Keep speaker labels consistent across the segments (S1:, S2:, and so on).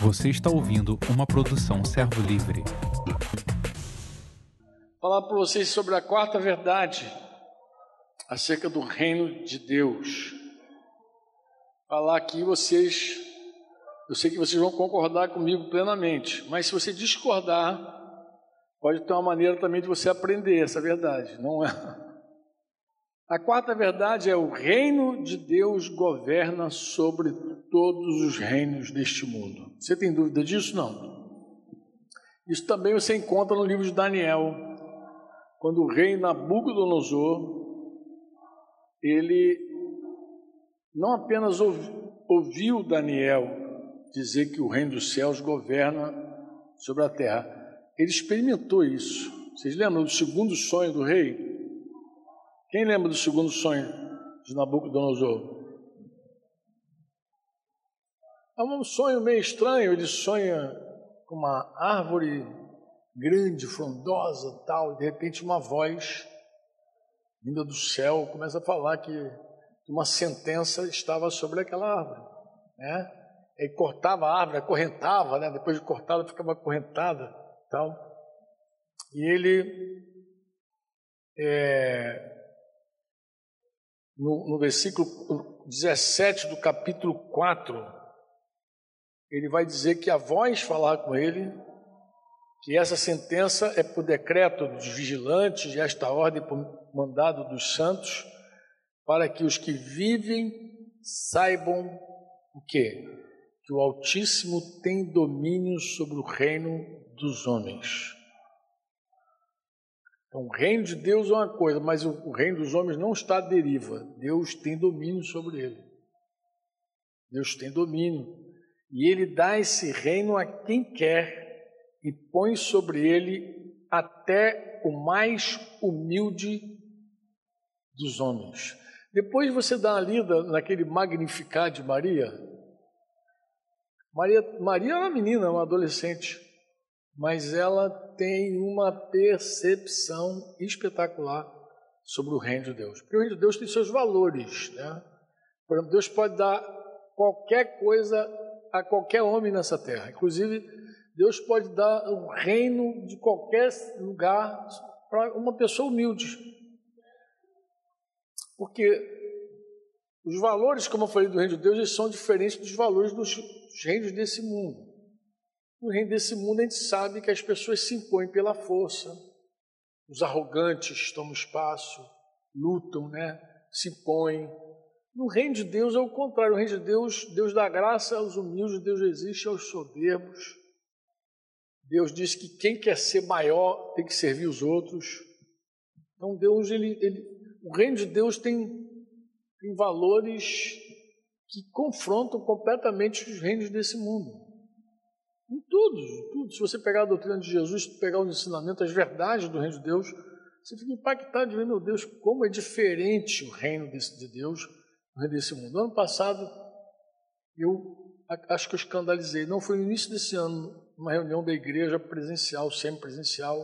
S1: Você está ouvindo uma produção Servo Livre.
S2: Falar para vocês sobre a quarta verdade acerca do reino de Deus. Falar aqui vocês, eu sei que vocês vão concordar comigo plenamente, mas se você discordar, pode ter uma maneira também de você aprender essa verdade, não é? A quarta verdade é o reino de Deus governa sobre todos os reinos deste mundo. Você tem dúvida disso? Não. Isso também você encontra no livro de Daniel, quando o rei Nabucodonosor ele não apenas ouviu Daniel dizer que o reino dos céus governa sobre a terra, ele experimentou isso. Vocês lembram do segundo sonho do rei? Quem lembra do segundo sonho de Nabucodonosor? É um sonho meio estranho, ele sonha com uma árvore grande, frondosa, tal, e de repente uma voz vinda do céu começa a falar que uma sentença estava sobre aquela árvore, né? Ele cortava a árvore, acorrentava, né? Depois de cortada ficava acorrentada, tal. E ele é, no, no versículo 17 do capítulo 4, ele vai dizer que a voz falar com ele, que essa sentença é por decreto dos vigilantes e esta ordem por mandado dos santos, para que os que vivem saibam o quê? Que o Altíssimo tem domínio sobre o reino dos homens. Então, o reino de Deus é uma coisa, mas o, reino dos homens não está à deriva. Deus tem domínio sobre ele. Deus tem domínio. E ele dá esse reino a quem quer e põe sobre ele até o mais humilde dos homens. Depois você dá uma lida naquele Magnificar de Maria. Maria, Maria é uma menina, uma adolescente mas ela tem uma percepção espetacular sobre o reino de Deus. Porque o reino de Deus tem seus valores, né? Por exemplo, Deus pode dar qualquer coisa a qualquer homem nessa terra. Inclusive, Deus pode dar o reino de qualquer lugar para uma pessoa humilde. Porque os valores, como eu falei, do reino de Deus, eles são diferentes dos valores dos reinos desse mundo. No reino desse mundo, a gente sabe que as pessoas se impõem pela força, os arrogantes tomam espaço, lutam, né? se impõem. No reino de Deus é o contrário. No reino de Deus, Deus dá graça aos humildes, Deus resiste aos soberbos. Deus diz que quem quer ser maior tem que servir os outros. Então Deus, ele, ele, o reino de Deus tem, tem valores que confrontam completamente os reinos desse mundo. Tudo, tudo. Se você pegar a doutrina de Jesus, pegar os ensinamentos, as verdades do reino de Deus, você fica impactado de ver, meu Deus, como é diferente o reino desse, de Deus, o reino desse mundo. No ano passado, eu acho que eu escandalizei, não foi no início desse ano, numa reunião da igreja presencial, semi-presencial,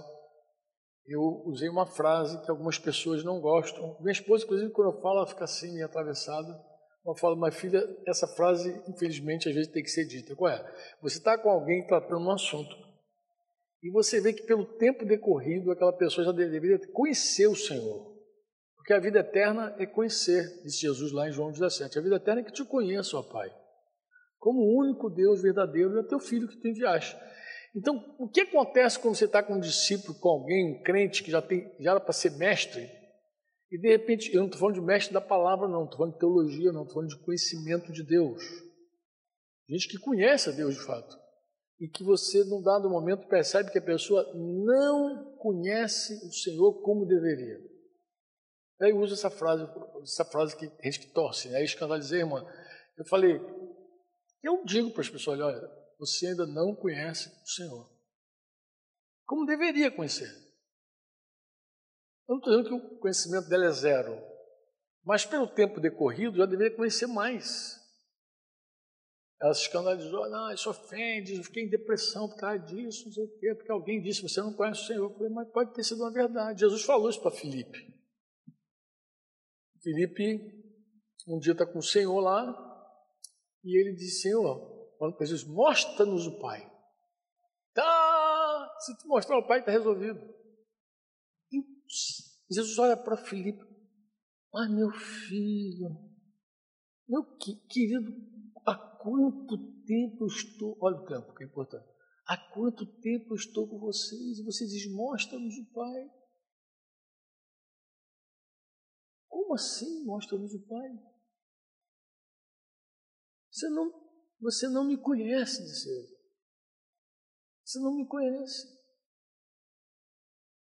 S2: eu usei uma frase que algumas pessoas não gostam. Minha esposa, inclusive, quando eu falo, ela fica assim, meio atravessada. Eu falo, mas filha, essa frase, infelizmente, às vezes tem que ser dita. Qual é? Você está com alguém tratando um assunto e você vê que pelo tempo decorrido aquela pessoa já deveria conhecer o Senhor. Porque a vida eterna é conhecer, disse Jesus lá em João 17. A vida eterna é que te conheça, ó Pai. Como o único Deus verdadeiro é teu filho que tu enviaste. Então, o que acontece quando você está com um discípulo, com alguém, um crente que já, tem, já era para ser mestre, e de repente, eu não estou falando de mestre da palavra, não, estou falando de teologia, não, estou falando de conhecimento de Deus. Gente que conhece a Deus de fato. E que você, num dado momento, percebe que a pessoa não conhece o Senhor como deveria. Aí usa essa frase, essa frase que tem gente que torce, né? Aí escandalizei, irmã. Eu falei, eu digo para as pessoas, olha, você ainda não conhece o Senhor. Como deveria conhecer. Eu não estou dizendo que o conhecimento dela é zero, mas pelo tempo decorrido já deveria conhecer mais. Ela se escandalizou, não, isso ofende, eu fiquei em depressão por causa disso, não sei o quê, porque alguém disse, você não conhece o Senhor. Eu falei, mas pode ter sido uma verdade. Jesus falou isso para Filipe. Filipe, um dia está com o Senhor lá, e ele disse, Senhor, falando para Jesus: mostra-nos o Pai. Tá, se te mostrar o Pai, está resolvido. Jesus olha para Filipe: Ah, meu filho, meu querido, há quanto tempo eu estou. Olha o tempo, que é importante. Há quanto tempo eu estou com vocês e vocês mostra-nos o Pai. Como assim mostra-nos o Pai? Você não, você não me conhece, disse ele. Você não me conhece.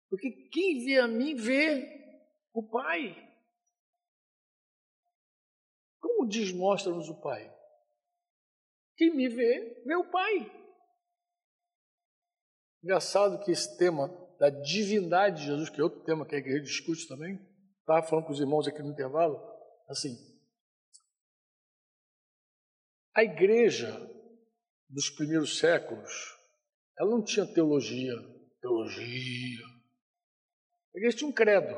S2: Porque quem vê a mim vê o Pai. Como diz mostra-nos o Pai? Quem me vê, vê o Pai. Engraçado que esse tema da divindade de Jesus, que é outro tema que a igreja discute também, estava falando com os irmãos aqui no intervalo, assim, a igreja dos primeiros séculos, ela não tinha teologia, teologia. A igreja tinha um credo.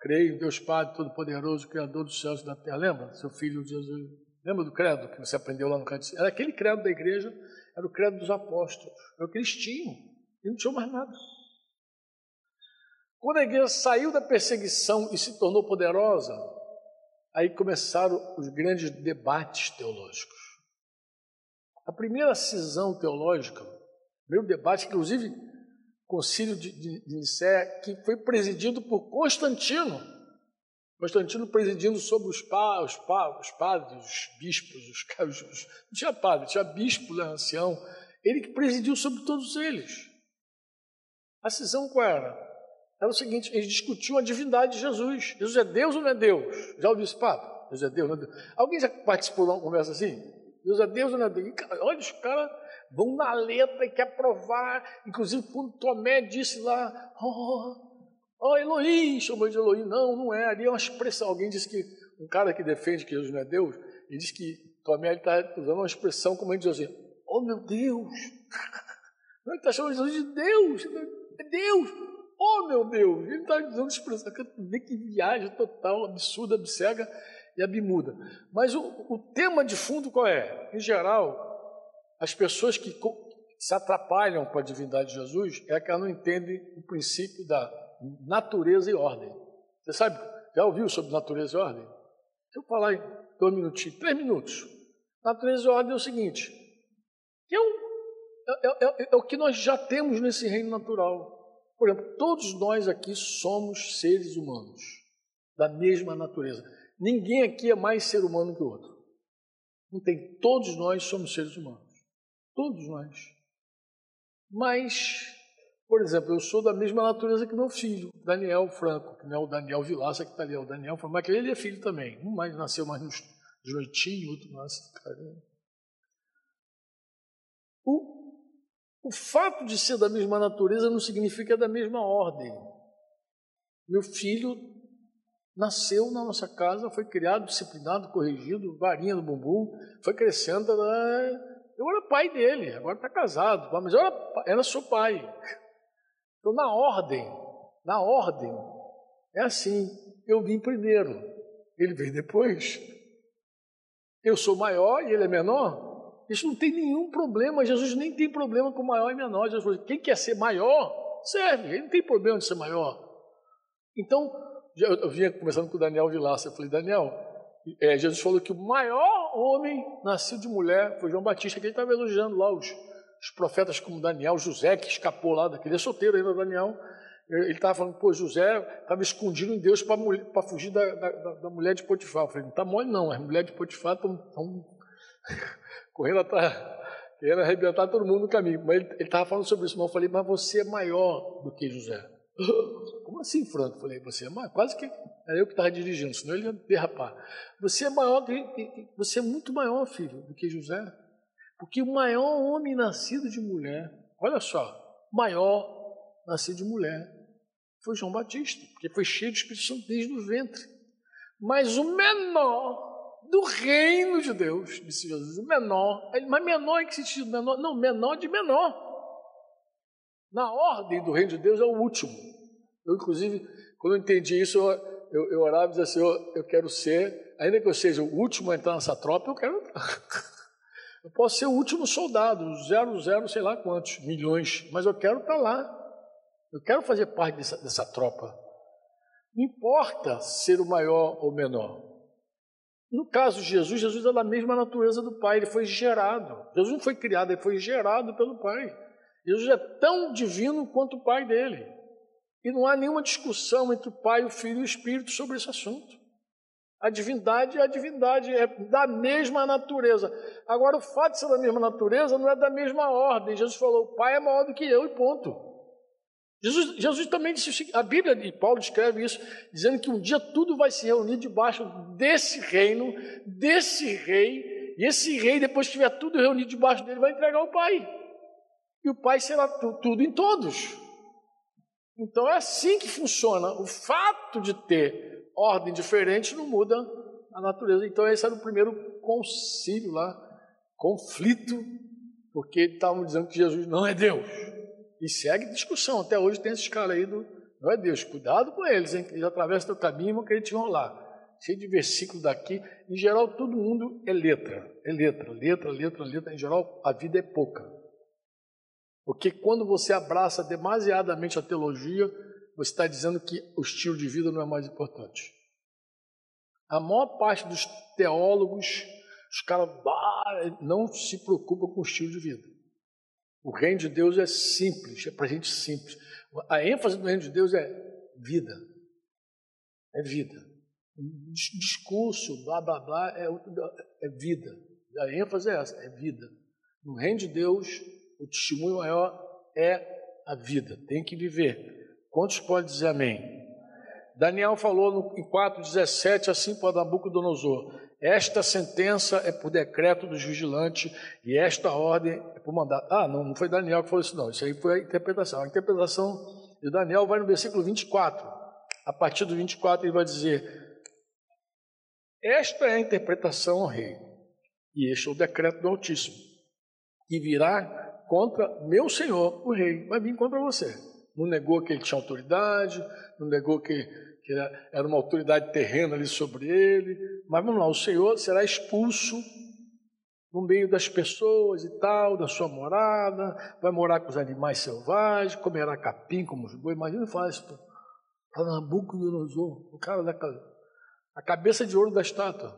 S2: Creio em Deus Pai Todo-Poderoso, Criador dos céus e da terra. Lembra? Seu filho Jesus. Lembra do credo que você aprendeu lá no credo? Era aquele credo da igreja, era o credo dos apóstolos. Era o que eles tinham. E não tinham mais nada. Quando a igreja saiu da perseguição e se tornou poderosa, aí começaram os grandes debates teológicos. A primeira cisão teológica, o primeiro debate, inclusive concílio de, de, de Nicéia, que foi presidido por Constantino. Constantino presidindo sobre os, pa, os, pa, os padres, os bispos, os, os, não tinha padre, tinha bispo, né, ancião, ele que presidiu sobre todos eles. A cisão qual era? Era o seguinte, eles discutiam a divindade de Jesus. Jesus é Deus ou não é Deus? Já ouviu esse papo? Jesus é Deus, não é Deus. Alguém já participou de uma conversa assim? Deus é Deus ou não é Deus? Olha, os caras vão na letra e quer provar. Inclusive, quando Tomé disse lá, oh, oh Elohim, chamou de Elohim. Não, não é. Ali é uma expressão. Alguém disse que, um cara que defende que Jesus não é Deus, ele diz que Tomé está usando uma expressão como a gente diz assim, oh meu Deus. Ele está chamando Jesus de Deus. É Deus. Oh meu Deus. Ele está usando expressão. Vê que viagem total, absurda, abcega e a bimuda. Mas o, o tema de fundo qual é? Em geral, as pessoas que se atrapalham com a divindade de Jesus é que elas não entendem o princípio da natureza e ordem. Você sabe, já ouviu sobre natureza e ordem? Deixa eu falar em dois minutinhos, três minutos. Natureza e ordem é o seguinte: é, um, é, é, é o que nós já temos nesse reino natural. Por exemplo, todos nós aqui somos seres humanos, da mesma natureza. Ninguém aqui é mais ser humano que o outro. Não tem. Todos nós somos seres humanos. Todos nós. Mas, por exemplo, eu sou da mesma natureza que meu filho, Daniel Franco, que não é o Daniel Vilaça que está ali, é o Daniel Franco, mas ele é filho também. Um mais nasceu mais nos noitinhos, outro nasce carinho. O, o fato de ser da mesma natureza não significa da mesma ordem. Meu filho nasceu na nossa casa, foi criado, disciplinado, corrigido, varinha no bumbum, foi crescendo. Né? Eu era pai dele, agora está casado, mas eu era, era seu pai. Então, na ordem, na ordem, é assim: eu vim primeiro, ele veio depois. Eu sou maior e ele é menor. Isso não tem nenhum problema. Jesus nem tem problema com maior e menor. Jesus falou: quem quer ser maior, serve. Ele não tem problema de ser maior. Então, eu vinha conversando com o Daniel Vilaça, eu falei, Daniel, é, Jesus falou que o maior homem nascido de mulher foi João Batista, que ele estava elogiando lá os, os, profetas como Daniel, José, que escapou lá daquele, é solteiro ainda, Daniel, ele estava falando, pô, José estava escondido em Deus para fugir da, da, da, mulher de Potifar. Eu falei, não está mole não, as mulheres de Potifar estão correndo atrás, querendo arrebentar todo mundo no caminho. Mas ele estava falando sobre isso, mas eu falei, mas você é maior do que José. Como assim, Franco? Falei, você é maior, quase que era eu que estava dirigindo, senão ele ia derrapar. Você é maior, você é muito maior, filho, do que José. Porque o maior homem nascido de mulher, olha só, maior nascido de mulher, foi João Batista, porque foi cheio de Espírito Santo desde o ventre. Mas o menor do reino de Deus, disse Jesus, o menor, mas menor em que sentido? Menor? Não, menor de menor. Na ordem do reino de Deus é o último. Eu, inclusive, quando eu entendi isso, eu, eu, eu orava e dizia assim: eu, eu quero ser, ainda que eu seja o último a entrar nessa tropa, eu quero. Eu posso ser o último soldado, zero, zero, sei lá quantos, milhões, mas eu quero estar lá. Eu quero fazer parte dessa, dessa tropa. Não importa ser o maior ou menor. No caso de Jesus, Jesus é da mesma natureza do Pai, ele foi gerado. Jesus não foi criado, ele foi gerado pelo Pai. Jesus é tão divino quanto o Pai dele. E não há nenhuma discussão entre o Pai, o Filho e o Espírito sobre esse assunto. A divindade é a divindade, é da mesma natureza. Agora, o fato de ser da mesma natureza não é da mesma ordem. Jesus falou: o Pai é maior do que eu, e ponto. Jesus, Jesus também disse, a Bíblia de Paulo descreve isso, dizendo que um dia tudo vai se reunir debaixo desse reino, desse rei, e esse rei, depois que tiver tudo reunido debaixo dele, vai entregar o Pai. E o Pai será tudo em todos. Então é assim que funciona. O fato de ter ordem diferente não muda a natureza. Então esse era o primeiro concílio lá, conflito, porque estavam dizendo que Jesus não é Deus. E segue discussão. Até hoje tem esses caras aí do não é Deus. Cuidado com eles, hein? Eles atravessam o caminho e vão querer te enrolar. Cheio de versículos daqui. Em geral, todo mundo é letra. É letra, letra, letra, letra. Em geral, a vida é pouca. Porque quando você abraça demasiadamente a teologia, você está dizendo que o estilo de vida não é mais importante. A maior parte dos teólogos, os caras não se preocupam com o estilo de vida. O reino de Deus é simples, é para gente simples. A ênfase do reino de Deus é vida. É vida. Discurso, blá blá blá, é, é vida. A ênfase é essa, é vida. No reino de Deus, o testemunho maior é a vida. Tem que viver. Quantos podem dizer amém? Daniel falou no, em 4,17 assim para Nabucodonosor: esta sentença é por decreto dos vigilantes e esta ordem é por mandato. Ah, não, não foi Daniel que falou isso, não. Isso aí foi a interpretação. A interpretação de Daniel vai no versículo 24. A partir do 24 ele vai dizer: Esta é a interpretação, ao rei, e este é o decreto do Altíssimo, que virá contra meu senhor, o rei. Vai vir contra você. Não negou que ele tinha autoridade, não negou que que era uma autoridade terrena ali sobre ele. Mas vamos lá, o Senhor será expulso no meio das pessoas e tal, da sua morada, vai morar com os animais selvagens, comerá capim como os bois. Imagina falar isso para Nabucodonosor, o cara da a cabeça de ouro da estátua.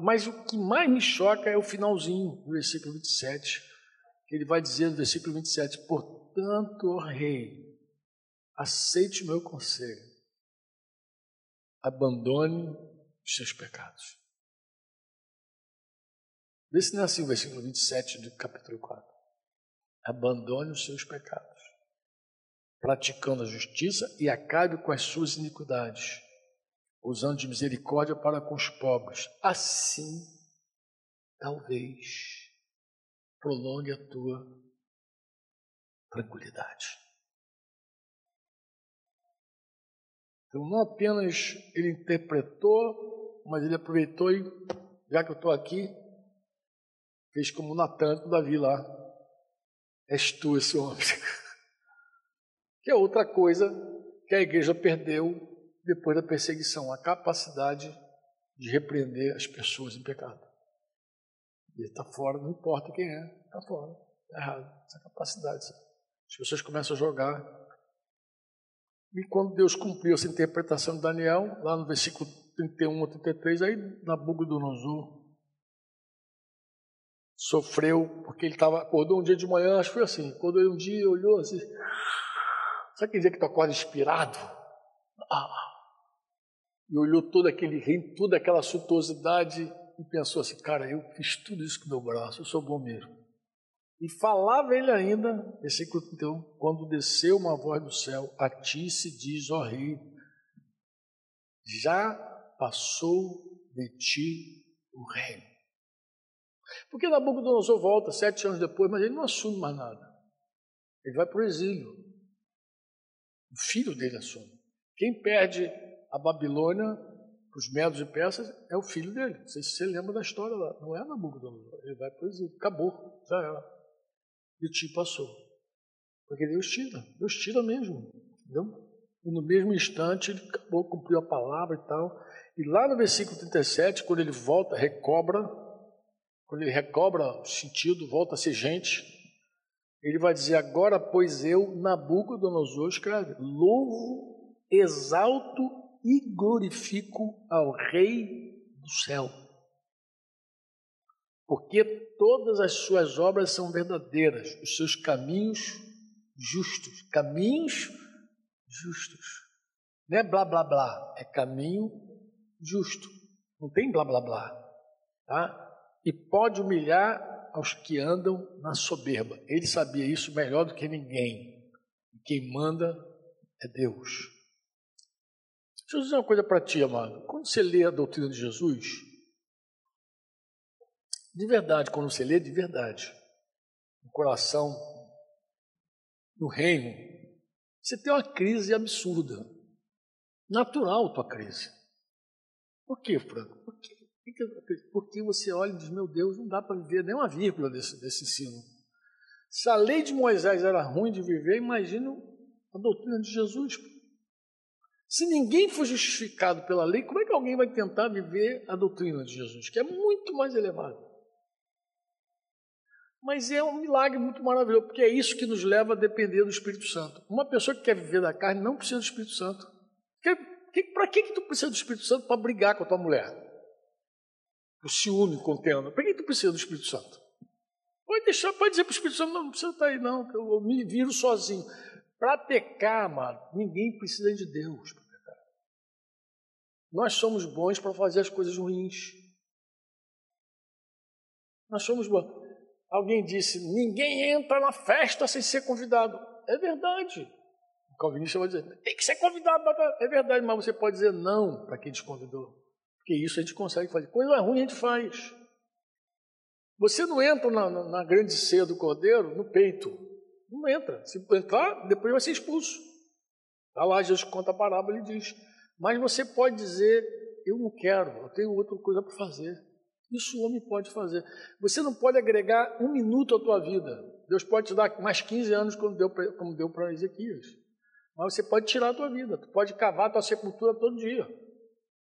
S2: Mas o que mais me choca é o finalzinho do versículo 27, que ele vai dizer no versículo 27, portanto, ó rei, aceite o meu conselho, abandone os seus pecados. Vê se não é assim o versículo 27 do capítulo 4. Abandone os seus pecados, praticando a justiça e acabe com as suas iniquidades, usando de misericórdia para com os pobres. Assim, talvez, prolongue a tua tranquilidade. Então, não apenas ele interpretou, mas ele aproveitou e, já que eu estou aqui, fez como Natan com Davi lá. És tu esse homem. que é outra coisa que a igreja perdeu depois da perseguição, a capacidade de repreender as pessoas em pecado. Ele está fora, não importa quem é, está fora, está errado, essa capacidade. As pessoas começam a jogar e quando Deus cumpriu essa interpretação de Daniel, lá no versículo 31 a 33, aí Nabucodonosor sofreu, porque ele estava, acordou um dia de manhã, acho que foi assim, acordou um dia, olhou assim, sabe aquele dia que tu acorda inspirado? Ah, e olhou todo aquele reino, toda aquela suntuosidade e pensou assim, cara, eu fiz tudo isso com meu braço, eu sou bom mesmo. E falava ele ainda, versículo 31, quando desceu uma voz do céu, a ti se diz, ó rei, já passou de ti o reino. Porque Nabucodonosor volta sete anos depois, mas ele não assume mais nada. Ele vai para o exílio. O filho dele assume. Quem perde a Babilônia os medos e peças é o filho dele. Não sei se você lembra da história lá. Não é Nabucodonosor. Ele vai para o exílio. Acabou. Já era de ti passou. Porque Deus tira, Deus tira mesmo. Entendeu? E no mesmo instante ele acabou, cumpriu a palavra e tal. E lá no versículo 37, quando ele volta, recobra, quando ele recobra o sentido, volta a ser gente, ele vai dizer: Agora, pois eu, Nabucodonosor, escreve, louvo, exalto e glorifico ao Rei do céu. Porque todas as suas obras são verdadeiras, os seus caminhos justos. Caminhos justos. Não é blá blá blá, é caminho justo. Não tem blá blá blá. Tá? E pode humilhar aos que andam na soberba. Ele sabia isso melhor do que ninguém. Quem manda é Deus. Deixa eu dizer uma coisa para ti, amado. Quando você lê a doutrina de Jesus, de verdade, quando você lê de verdade, no coração, no reino, você tem uma crise absurda. Natural tua crise. Por quê, Franco? Por quê? Porque você olha e diz: Meu Deus, não dá para viver nem uma vírgula desse, desse ensino. Se a lei de Moisés era ruim de viver, imagina a doutrina de Jesus. Se ninguém for justificado pela lei, como é que alguém vai tentar viver a doutrina de Jesus, que é muito mais elevada? Mas é um milagre muito maravilhoso, porque é isso que nos leva a depender do Espírito Santo. Uma pessoa que quer viver da carne não precisa do Espírito Santo. Para que, que tu precisa do Espírito Santo para brigar com a tua mulher? o ciúme, contendo. Para que tu precisa do Espírito Santo? Pode deixar, pode dizer para o Espírito Santo, não, não precisa estar aí não, eu me viro sozinho. Para pecar, mano, ninguém precisa de Deus. Nós somos bons para fazer as coisas ruins. Nós somos bons. Alguém disse, ninguém entra na festa sem ser convidado. É verdade. O calvinista vai dizer, tem que ser convidado. É verdade, mas você pode dizer não para quem te convidou. Porque isso a gente consegue fazer. Coisa ruim a gente faz. Você não entra na, na, na grande ceia do cordeiro no peito. Não entra. Se entrar, depois vai ser expulso. Está lá, Jesus conta a parábola e diz. Mas você pode dizer, eu não quero, eu tenho outra coisa para fazer. Isso o homem pode fazer. Você não pode agregar um minuto à tua vida. Deus pode te dar mais 15 anos como deu, para Ezequias. Mas você pode tirar a tua vida. Tu pode cavar a tua sepultura todo dia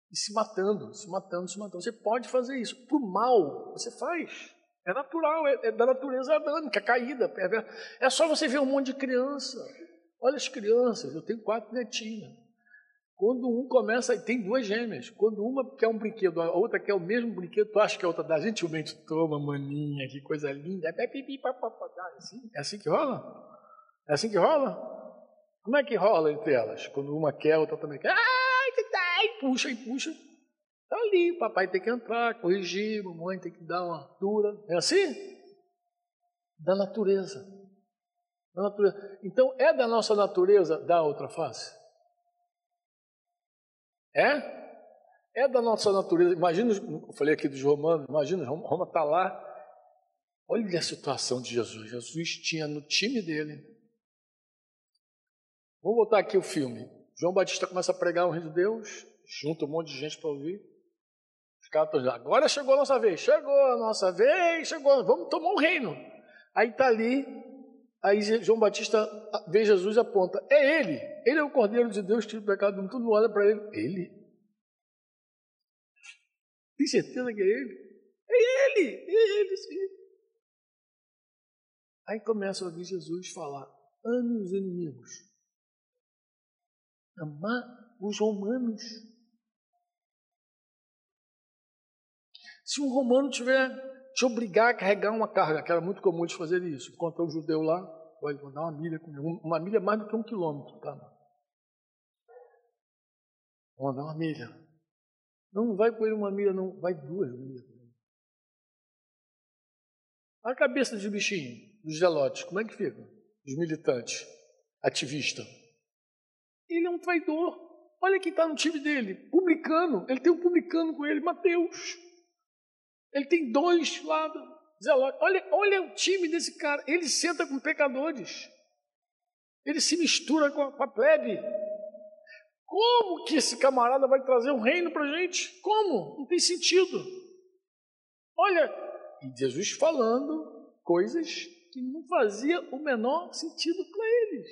S2: e se matando, se matando, se matando. Você pode fazer isso. Por mal, você faz. É natural, é, é da natureza adâmica, caída. É, é só você ver um monte de criança. Olha as crianças, eu tenho quatro netinhas. Quando um começa, tem duas gêmeas. Quando uma quer um brinquedo, a outra quer o mesmo brinquedo, tu acha que a outra dá gentilmente, toma, maninha, que coisa linda. É, assim, é assim que rola? É assim que rola? Como é que rola entre elas? Quando uma quer, a outra também quer. Ah! e puxa, e puxa. Está ali, o papai tem que entrar, corrigir, mamãe tem que dar uma dura. É assim? Da natureza. Da natureza. Então, é da nossa natureza dar outra face? É? É da nossa natureza. Imagina, eu falei aqui dos romanos, imagina, Roma está lá. Olha a situação de Jesus. Jesus tinha no time dele. Vamos voltar aqui o filme. João Batista começa a pregar o reino de Deus junta um monte de gente para ouvir. Os caras estão agora chegou a nossa vez, chegou a nossa vez, chegou, vamos tomar um reino. Aí está ali, aí João Batista vê Jesus e aponta, é ele, ele é o Cordeiro de Deus, tira o pecado do mundo, todo mundo olha para ele, ele? Tem certeza que é ele? É ele, é ele sim. Aí começa a ouvir Jesus falar, ame os inimigos. Amar os romanos. Se um romano tiver te obrigar a carregar uma carga, que era muito comum de fazer isso, encontrar um judeu lá, pode mandar uma milha comigo, uma milha mais do que um quilômetro, tá? Vou mandar uma milha. Não, não vai com ele uma milha, não, vai duas milhas. A cabeça de bichinho, dos zelotes, como é que fica? Dos militantes, ativista. Ele é um traidor. Olha quem está no time dele, publicano. Ele tem um publicano com ele, Mateus. Ele tem dois Zelote. Olha, olha o time desse cara. Ele senta com pecadores. Ele se mistura com a, com a plebe. Como que esse camarada vai trazer um reino para a gente? Como? Não tem sentido. Olha, e Jesus falando coisas que não fazia o menor sentido para eles.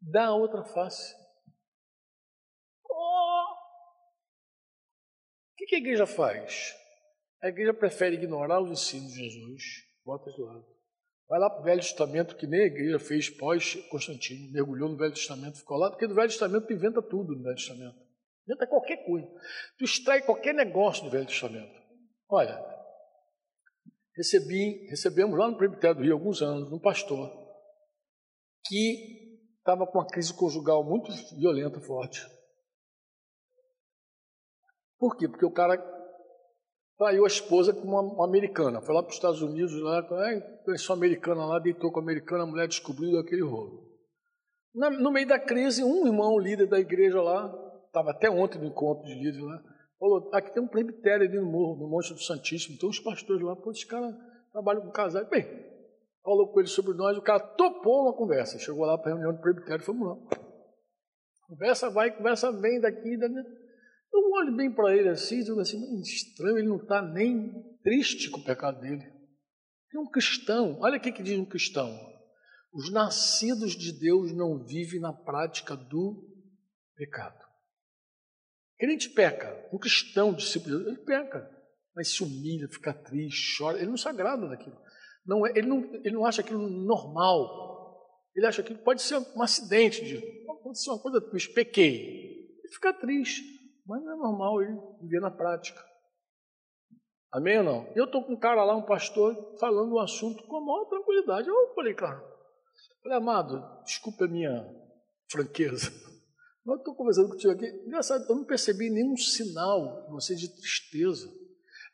S2: Dá a outra face. Que a igreja faz? A igreja prefere ignorar os ensinos de Jesus, bota de lado. Vai lá para o Velho Testamento, que nem a igreja fez pós-Constantino, mergulhou no Velho Testamento, ficou lá, porque no Velho Testamento tu inventa tudo no Velho Testamento. Inventa qualquer coisa. Tu extrai qualquer negócio do Velho Testamento. Olha, recebi, recebemos lá no Presbitério do Rio, alguns anos, um pastor que estava com uma crise conjugal muito violenta, forte. Por quê? Porque o cara traiu a esposa com uma, uma americana. Foi lá para os Estados Unidos, lá, conheceu uma americana lá, deitou com a americana, a mulher descobriu aquele rolo. Na, no meio da crise, um irmão, líder da igreja lá, estava até ontem no encontro de líderes lá, falou, aqui tem um presbitério ali no morro, no Monte do Santíssimo, tem uns pastores lá, pô, esse cara trabalha com casais. Bem, falou com ele sobre nós, o cara topou uma conversa, chegou lá para a reunião do presbitério, fomos lá. Conversa vai, conversa vem daqui, daqui eu olho bem para ele assim e digo assim, estranho, ele não está nem triste com o pecado dele. É um cristão. Olha o que, diz um cristão. Os nascidos de Deus não vivem na prática do pecado. Crente peca. Um cristão, discípulo, ele peca. Mas se humilha, fica triste, chora. Ele não se agrada daquilo. Não é, ele, não, ele não acha aquilo normal. Ele acha que pode ser um acidente, de, pode ser uma coisa. Pequei. Ele fica triste. Mas não é normal ele viver na prática. Amém ou não? Eu estou com um cara lá, um pastor, falando um assunto com a maior tranquilidade. Eu falei, cara, falei, amado, desculpa a minha franqueza. Mas eu estou conversando contigo aqui. Engraçado, eu não percebi nenhum sinal de você de tristeza.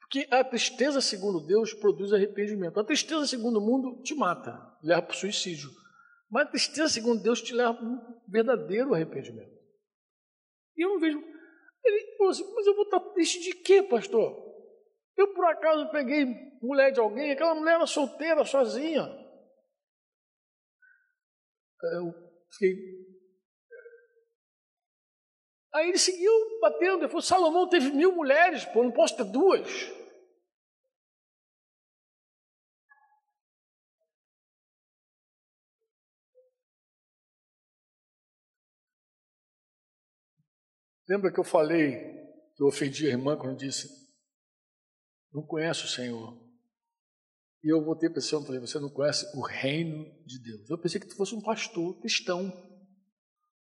S2: Porque a tristeza, segundo Deus, produz arrependimento. A tristeza, segundo o mundo, te mata, leva para o suicídio. Mas a tristeza, segundo Deus, te leva para um verdadeiro arrependimento. E eu não vejo ele falou assim, mas eu vou estar triste de quê, pastor? Eu por acaso peguei mulher de alguém, aquela mulher era solteira, sozinha. Eu fiquei. Aí ele seguiu batendo, ele falou, Salomão teve mil mulheres, pô, não posso ter duas. Lembra que eu falei que eu ofendi a irmã quando disse: Não conhece o Senhor. E eu voltei para esse homem e falei: Você não conhece o reino de Deus. Eu pensei que tu fosse um pastor cristão.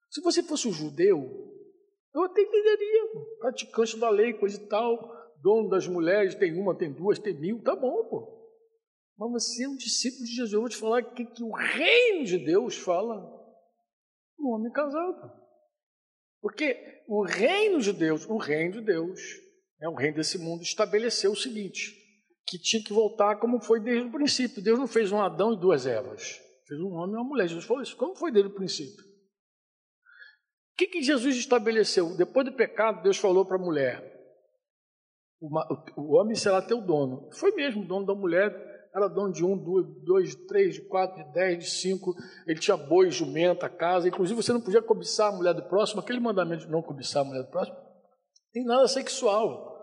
S2: Se você fosse um judeu, eu até entenderia. Praticante da lei, coisa e tal, dono das mulheres, tem uma, tem duas, tem mil, tá bom, pô. Mas você é um discípulo de Jesus. Eu vou te falar que, que o reino de Deus fala um homem casado. Porque o reino de Deus, o reino de Deus, é o reino desse mundo, estabeleceu o seguinte: que tinha que voltar como foi desde o princípio. Deus não fez um Adão e duas Evas, fez um homem e uma mulher. Jesus falou isso. Como foi desde o princípio? O que, que Jesus estabeleceu? Depois do pecado, Deus falou para a mulher: o homem será teu dono. Foi mesmo dono da mulher era dono de um, dois, dois, três, de quatro, de dez, de cinco. Ele tinha boi, jumenta, casa. Inclusive, você não podia cobiçar a mulher do próximo. Aquele mandamento de não cobiçar a mulher do próximo tem nada sexual.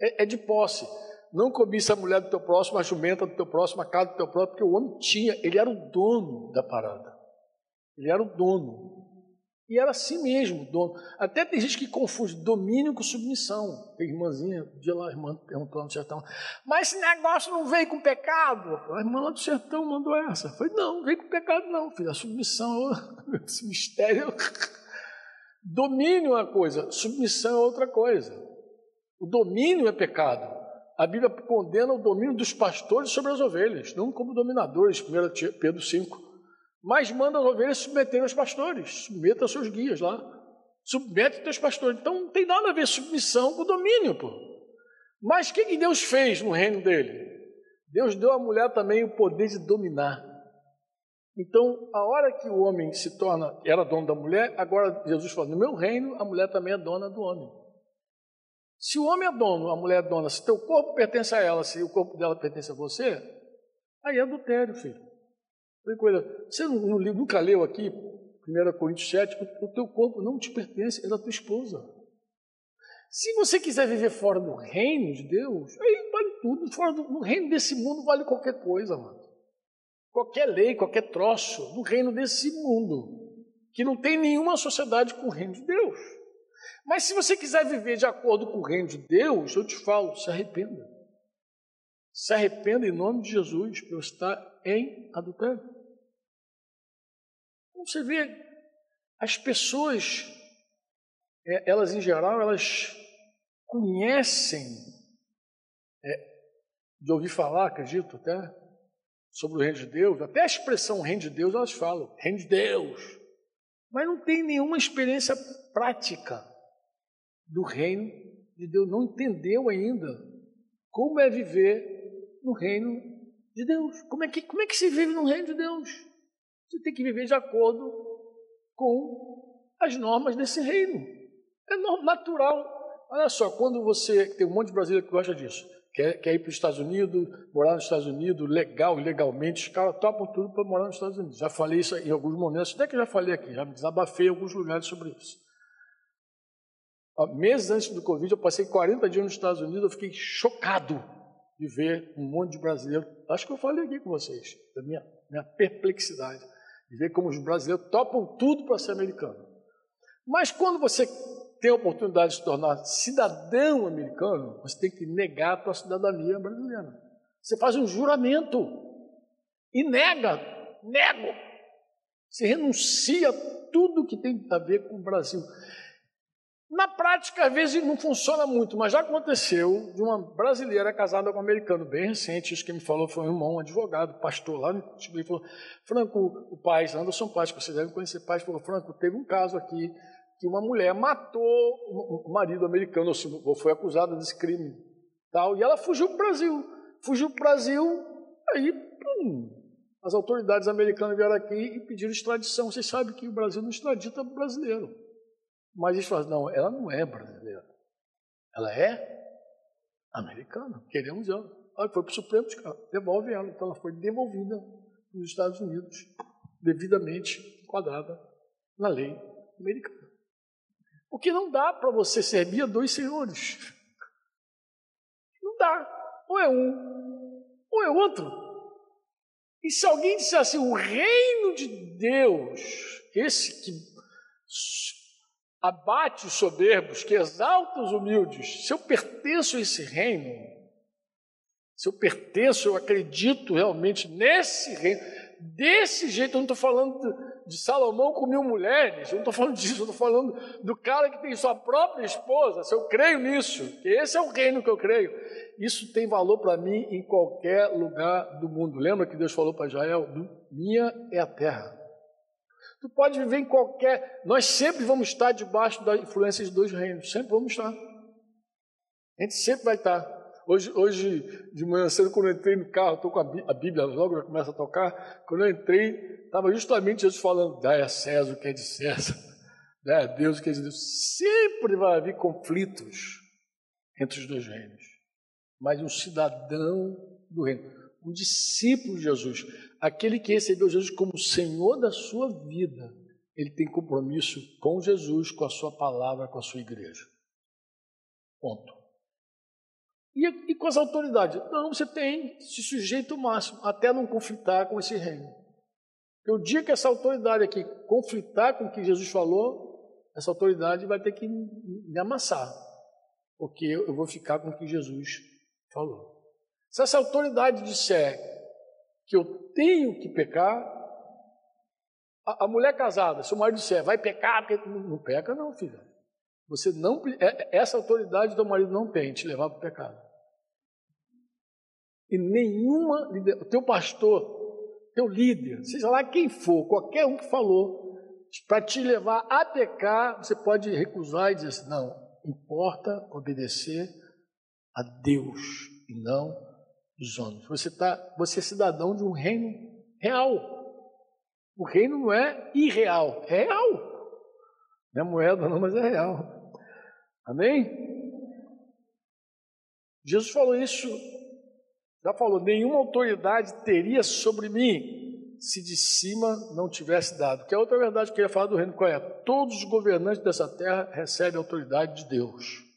S2: É, é de posse. Não cobiça a mulher do teu próximo, a jumenta do teu próximo, a casa do teu próximo, porque o homem tinha, ele era o dono da parada. Ele era o dono. E era assim mesmo, dono. Até tem gente que confunde domínio com submissão. Tem irmãzinha, um dia lá, irmã perguntou no sertão, mas esse negócio não veio com pecado? A irmã lá do sertão mandou essa. Falei, não, não veio com pecado não, filho. A submissão, esse mistério. Domínio é uma coisa, submissão é outra coisa. O domínio é pecado. A Bíblia condena o domínio dos pastores sobre as ovelhas, não como dominadores, 1 Pedro 5 mas manda as ovelhas submeterem aos pastores, submeta aos seus guias lá, submete aos teus pastores. Então não tem nada a ver submissão com domínio, pô. Mas o que, que Deus fez no reino dele? Deus deu à mulher também o poder de dominar. Então, a hora que o homem se torna, era dono da mulher, agora Jesus fala: no meu reino, a mulher também é dona do homem. Se o homem é dono, a mulher é dona, se teu corpo pertence a ela, se o corpo dela pertence a você, aí é adultério, filho. Você não, não, nunca leu aqui, 1 Coríntios 7, o teu corpo não te pertence, é da tua esposa. Se você quiser viver fora do reino de Deus, aí vale tudo. Fora do no reino desse mundo vale qualquer coisa, mano. Qualquer lei, qualquer troço, no reino desse mundo. Que não tem nenhuma sociedade com o reino de Deus. Mas se você quiser viver de acordo com o reino de Deus, eu te falo, se arrependa. Se arrependa em nome de Jesus por estar em adultério. Você vê, as pessoas, é, elas em geral, elas conhecem, é, de ouvir falar, acredito até, sobre o reino de Deus, até a expressão reino de Deus elas falam, reino de Deus, mas não tem nenhuma experiência prática do reino de Deus, não entendeu ainda como é viver no reino de Deus. Como é que, como é que se vive no reino de Deus? Você tem que viver de acordo com as normas desse reino. É natural. Olha só, quando você. Tem um monte de brasileiro que gosta disso. Quer, quer ir para os Estados Unidos, morar nos Estados Unidos, legal, legalmente, os caras topam tudo para morar nos Estados Unidos. Já falei isso em alguns momentos, até que já falei aqui, já me desabafei em alguns lugares sobre isso. Meses antes do Covid, eu passei 40 dias nos Estados Unidos, eu fiquei chocado de ver um monte de brasileiro. Acho que eu falei aqui com vocês, da minha, minha perplexidade, de ver como os brasileiros topam tudo para ser americano. Mas quando você tem a oportunidade de se tornar cidadão americano, você tem que negar a sua cidadania brasileira. Você faz um juramento e nega, nego. Você renuncia tudo que tem a ver com o Brasil. Na prática, às vezes não funciona muito, mas já aconteceu de uma brasileira casada com um americano, bem recente. Isso que me falou foi um irmão, um advogado, pastor lá. Ele falou: Franco, o pai, Anderson Paz, que vocês devem conhecer, pai, falou: Franco, teve um caso aqui que uma mulher matou o marido americano, ou foi acusada desse crime. tal, E ela fugiu para o Brasil. Fugiu para o Brasil, aí pum, as autoridades americanas vieram aqui e pediram extradição. Vocês sabem que o Brasil não extradita brasileiro. Mas eles falam, não, ela não é brasileira. Ela é americana. Queremos ela. Ela foi para o Supremo, devolve ela. Então ela foi devolvida nos Estados Unidos, devidamente enquadrada na lei americana. Porque não dá para você servir a dois senhores. Não dá. Ou é um, ou é outro. E se alguém disser assim, o reino de Deus, esse que abate os soberbos, que exalta os humildes. Se eu pertenço a esse reino, se eu pertenço, eu acredito realmente nesse reino, desse jeito, eu não estou falando de Salomão com mil mulheres, eu não estou falando disso, eu estou falando do cara que tem sua própria esposa, se eu creio nisso, que esse é o reino que eu creio, isso tem valor para mim em qualquer lugar do mundo. Lembra que Deus falou para Israel? Minha é a terra. Tu pode viver em qualquer. Nós sempre vamos estar debaixo da influência de dois reinos. Sempre vamos estar. A gente sempre vai estar. Hoje, hoje de manhã cedo, quando eu entrei no carro, estou com a Bíblia logo, já começa a tocar. Quando eu entrei, estava justamente Jesus falando: dai a César o que é de César, dai a Deus o que é de Deus. Sempre vai haver conflitos entre os dois reinos. Mas um cidadão do reino, um discípulo de Jesus, aquele que recebeu Jesus como Senhor da sua vida, ele tem compromisso com Jesus, com a sua palavra, com a sua igreja. Ponto. E, e com as autoridades? Não, você tem, se sujeita o máximo, até não conflitar com esse reino. Porque o dia que essa autoridade aqui conflitar com o que Jesus falou, essa autoridade vai ter que me amassar. Porque eu vou ficar com o que Jesus falou. Se essa autoridade disser que eu tenho que pecar, a, a mulher casada, se o marido disser, vai pecar, porque não, não peca, não, filha. Você não, é, essa autoridade do marido não tem, te levar para o pecado. E nenhuma, o teu pastor, teu líder, seja lá quem for, qualquer um que falou, para te levar a pecar, você pode recusar e dizer assim, não, importa obedecer a Deus e não dos homens. Você, tá, você é cidadão de um reino real. O reino não é irreal, é real. Não é moeda, não, mas é real. Amém? Jesus falou isso, já falou: nenhuma autoridade teria sobre mim se de cima não tivesse dado. Que é outra verdade que eu ia falar do reino qual é? Todos os governantes dessa terra recebem a autoridade de Deus.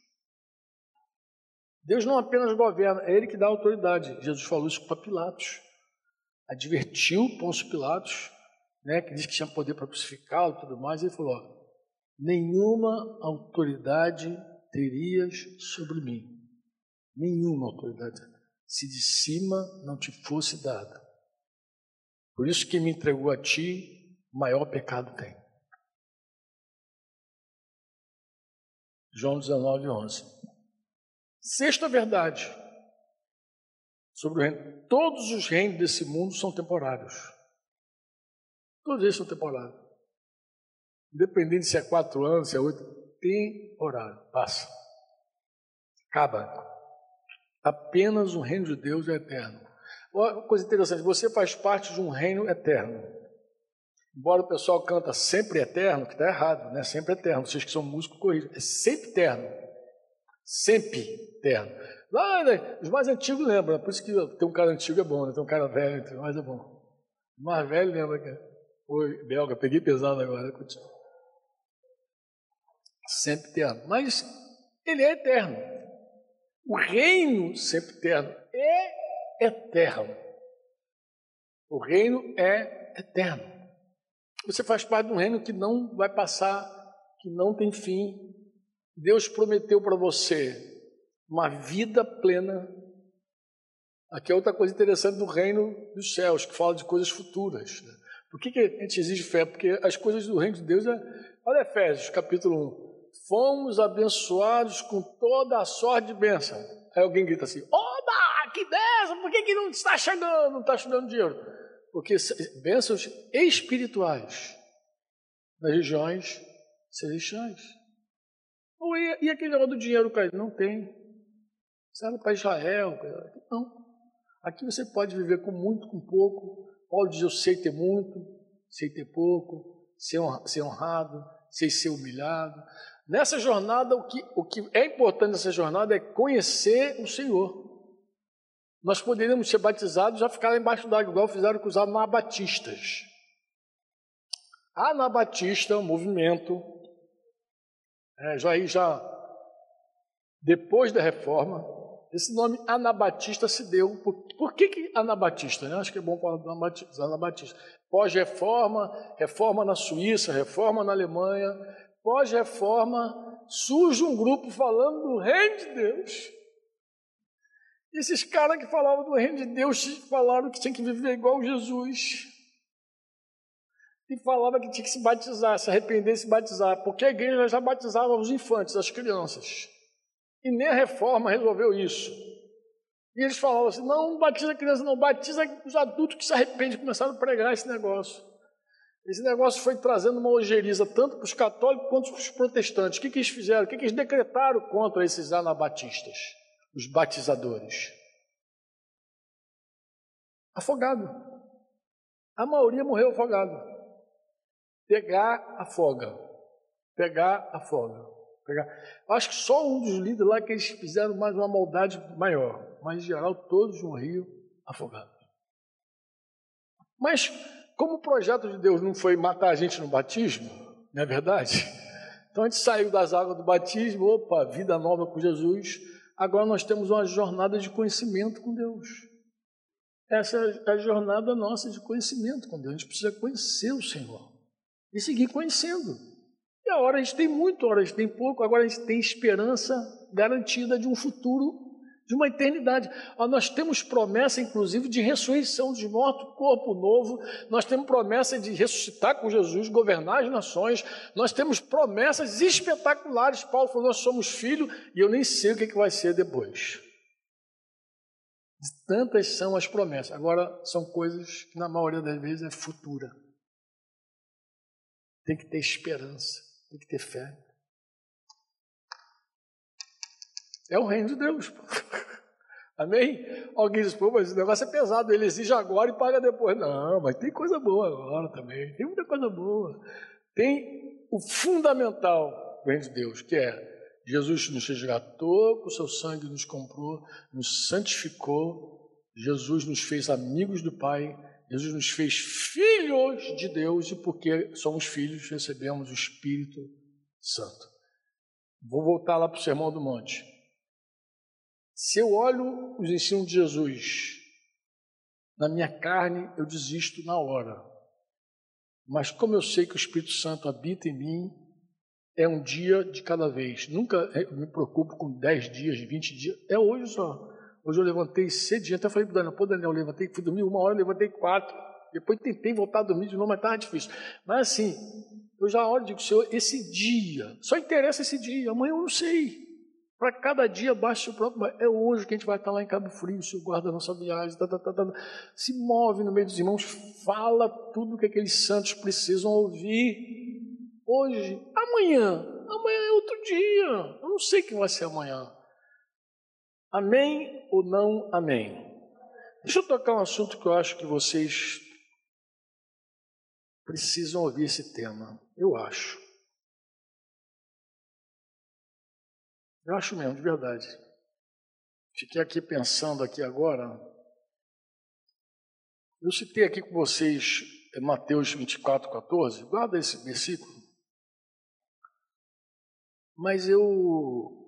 S2: Deus não apenas governa, é Ele que dá autoridade. Jesus falou isso para Pilatos. Advertiu Pôncio Pilatos, né, que disse que tinha poder para crucificá-lo e tudo mais. Ele falou: ó, nenhuma autoridade terias sobre mim. Nenhuma autoridade. se de cima não te fosse dada. Por isso que me entregou a ti, maior pecado tem. João 19, 11. Sexta verdade sobre o reino. Todos os reinos desse mundo são temporários. Todos eles são temporários. Independente se é quatro anos, se é oito, temporário. Passa. Acaba. Apenas o reino de Deus é eterno. Uma coisa interessante, você faz parte de um reino eterno. Embora o pessoal canta sempre eterno, que está errado, né? Sempre eterno. Vocês que são músicos, corrijam. É sempre eterno. Sempre eterno. Lá, né? Os mais antigos lembram, por isso que ter um cara antigo é bom, né? Ter um cara velho, mais é bom. O mais velho lembra que foi belga, peguei pesado agora. Sempre eterno. Mas ele é eterno. O reino sempre eterno é eterno. O reino é eterno. Você faz parte de um reino que não vai passar, que não tem fim. Deus prometeu para você uma vida plena. Aqui é outra coisa interessante do reino dos céus, que fala de coisas futuras. Né? Por que, que a gente exige fé? Porque as coisas do reino de Deus é. Olha Efésios, capítulo 1. Fomos abençoados com toda a sorte de bênção. Aí alguém grita assim: Oba, que bênção! Por que, que não está chegando, não está chegando dinheiro? Porque bênçãos espirituais nas regiões celestiais. E, e aquele negócio do dinheiro, cara? Não tem. Sabe, para Israel. Não. Aqui você pode viver com muito, com pouco. Paulo diz: Eu sei ter muito, sei ter pouco, ser honrado, sei ser humilhado. Nessa jornada, o que, o que é importante nessa jornada é conhecer o Senhor. Nós poderíamos ser batizados e já ficar embaixo d'água, igual fizeram com os anabatistas. Anabatista é um movimento, é, já aí já depois da reforma, esse nome Anabatista se deu. Por, por que, que Anabatista? Né? Acho que é bom falar do Anabatista. Pós-reforma, reforma na Suíça, reforma na Alemanha. Pós-reforma, surge um grupo falando do reino de Deus. Esses caras que falavam do reino de Deus falaram que tinha que viver igual Jesus. E falava que tinha que se batizar, se arrepender e se batizar, porque a igreja já batizava os infantes, as crianças. E nem a reforma resolveu isso. E eles falavam assim: não, não batiza a criança, não, batiza os adultos que se arrependem. Começaram a pregar esse negócio. Esse negócio foi trazendo uma ojeriza tanto para os católicos quanto para os protestantes. O que, que eles fizeram? O que, que eles decretaram contra esses anabatistas, os batizadores? Afogado. A maioria morreu afogado. Pegar, afoga. Pegar, afoga. Acho que só um dos líderes lá que eles fizeram mais uma maldade maior, mas em geral todos morriam afogados. Mas como o projeto de Deus não foi matar a gente no batismo, não é verdade? Então a gente saiu das águas do batismo, opa, vida nova com Jesus. Agora nós temos uma jornada de conhecimento com Deus. Essa é a jornada nossa de conhecimento com Deus. A gente precisa conhecer o Senhor e seguir conhecendo. A hora a gente tem muito, hora a gente tem pouco, agora a gente tem esperança garantida de um futuro, de uma eternidade. Nós temos promessa, inclusive, de ressurreição dos mortos, corpo novo, nós temos promessa de ressuscitar com Jesus, governar as nações, nós temos promessas espetaculares. Paulo falou: nós somos filhos e eu nem sei o que vai ser depois. Tantas são as promessas. Agora, são coisas que, na maioria das vezes, é futura. Tem que ter esperança. Tem que ter fé. É o reino de Deus. Amém? Alguém diz, pô, mas o negócio é pesado, ele exige agora e paga depois. Não, mas tem coisa boa agora também. Tem muita coisa boa. Tem o fundamental do reino de Deus, que é Jesus nos resgatou, com o seu sangue nos comprou, nos santificou, Jesus nos fez amigos do Pai, Jesus nos fez filhos de Deus e porque somos filhos recebemos o Espírito Santo. Vou voltar lá para o Sermão do Monte. Se eu olho os ensinos de Jesus na minha carne, eu desisto na hora. Mas como eu sei que o Espírito Santo habita em mim, é um dia de cada vez. Nunca me preocupo com 10 dias, 20 dias. É hoje só. Hoje eu levantei cedinho, até falei para o Daniel, pô Daniel, levantei, fui dormir uma hora, levantei quatro. Depois tentei voltar a dormir de novo, mas estava difícil. Mas assim, eu já olho e digo, Senhor, esse dia, só interessa esse dia, amanhã eu não sei. Para cada dia baixa o próprio. É hoje que a gente vai estar lá em Cabo Frio, o Senhor guarda a nossa viagem, tá, tá, tá, tá, se move no meio dos irmãos, fala tudo que aqueles santos precisam ouvir. Hoje, amanhã, amanhã é outro dia. Eu não sei quem vai ser amanhã. Amém ou não amém? Deixa eu tocar um assunto que eu acho que vocês precisam ouvir esse tema. Eu acho. Eu acho mesmo, de verdade. Fiquei aqui pensando aqui agora. Eu citei aqui com vocês é Mateus 24, 14. Guarda esse versículo. Mas eu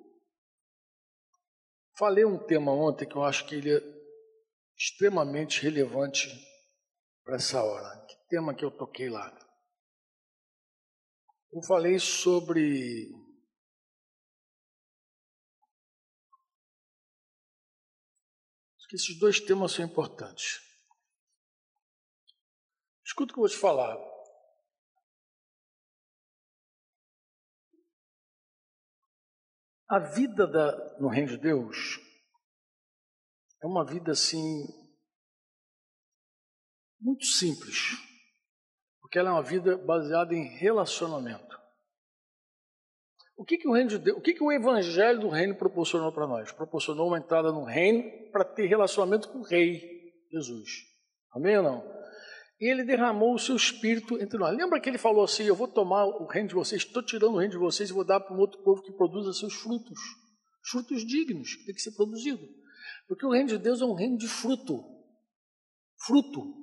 S2: falei um tema ontem que eu acho que ele é extremamente relevante para essa hora. Que tema que eu toquei lá? Eu falei sobre que esses dois temas são importantes. Escuta o que eu vou te falar. A vida da, no reino de Deus é uma vida assim muito simples, porque ela é uma vida baseada em relacionamento. O que, que o reino de Deus, o que, que o evangelho do reino proporcionou para nós? Proporcionou uma entrada no reino para ter relacionamento com o rei Jesus. Amém ou não? E ele derramou o seu espírito entre nós. Lembra que ele falou assim: Eu vou tomar o reino de vocês, estou tirando o reino de vocês e vou dar para um outro povo que produza seus frutos. Frutos dignos, que tem que ser produzido. Porque o reino de Deus é um reino de fruto. Fruto.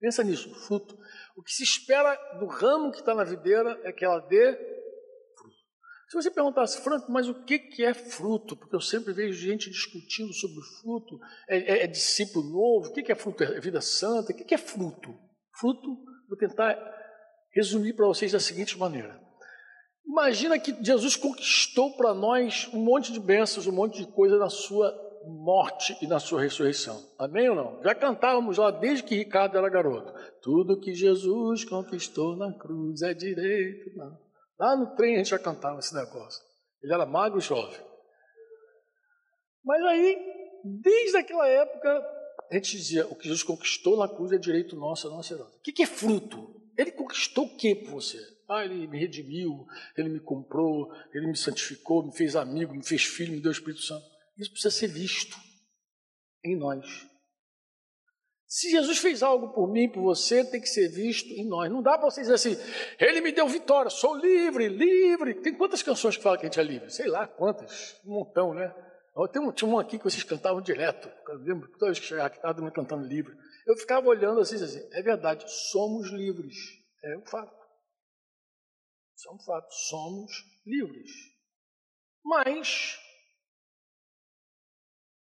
S2: Pensa nisso, fruto. O que se espera do ramo que está na videira é que ela dê se você perguntasse, Franco, mas o que, que é fruto? Porque eu sempre vejo gente discutindo sobre fruto. É, é, é discípulo novo? O que, que é fruto? É vida santa? O que, que é fruto? Fruto, vou tentar resumir para vocês da seguinte maneira. Imagina que Jesus conquistou para nós um monte de bênçãos, um monte de coisa na sua morte e na sua ressurreição. Amém ou não? Já cantávamos lá desde que Ricardo era garoto. Tudo que Jesus conquistou na cruz é direito. Não. Lá no trem a gente já cantava esse negócio. Ele era magro e jovem. Mas aí, desde aquela época, a gente dizia: o que Jesus conquistou na cruz é direito nosso, é nossa herança. O que é fruto? Ele conquistou o que por você? Ah, ele me redimiu, ele me comprou, ele me santificou, me fez amigo, me fez filho, me deu o Espírito Santo. Isso precisa ser visto em nós. Se Jesus fez algo por mim, por você, tem que ser visto em nós. Não dá para você dizer assim, ele me deu vitória, sou livre, livre. Tem quantas canções que falam que a gente é livre? Sei lá quantas, um montão, né? Tem um, tinha um aqui que vocês cantavam direto. Eu lembro toda vez que chegava aqui, estava cantando livre. Eu ficava olhando assim, assim, é verdade, somos livres. É um fato. Isso é um fato, somos livres. Mas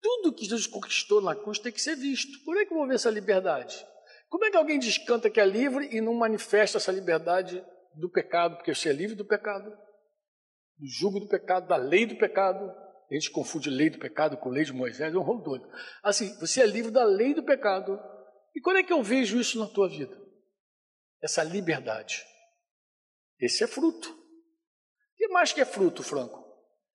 S2: tudo que Jesus conquistou na cruz tem que ser visto. Como é que eu vou ver essa liberdade? Como é que alguém descanta que é livre e não manifesta essa liberdade do pecado? Porque você é livre do pecado, do jugo do pecado, da lei do pecado. A gente confunde lei do pecado com lei de Moisés, é um rolo doido. Assim, você é livre da lei do pecado. E quando é que eu vejo isso na tua vida? Essa liberdade. Esse é fruto. O que mais que é fruto, Franco?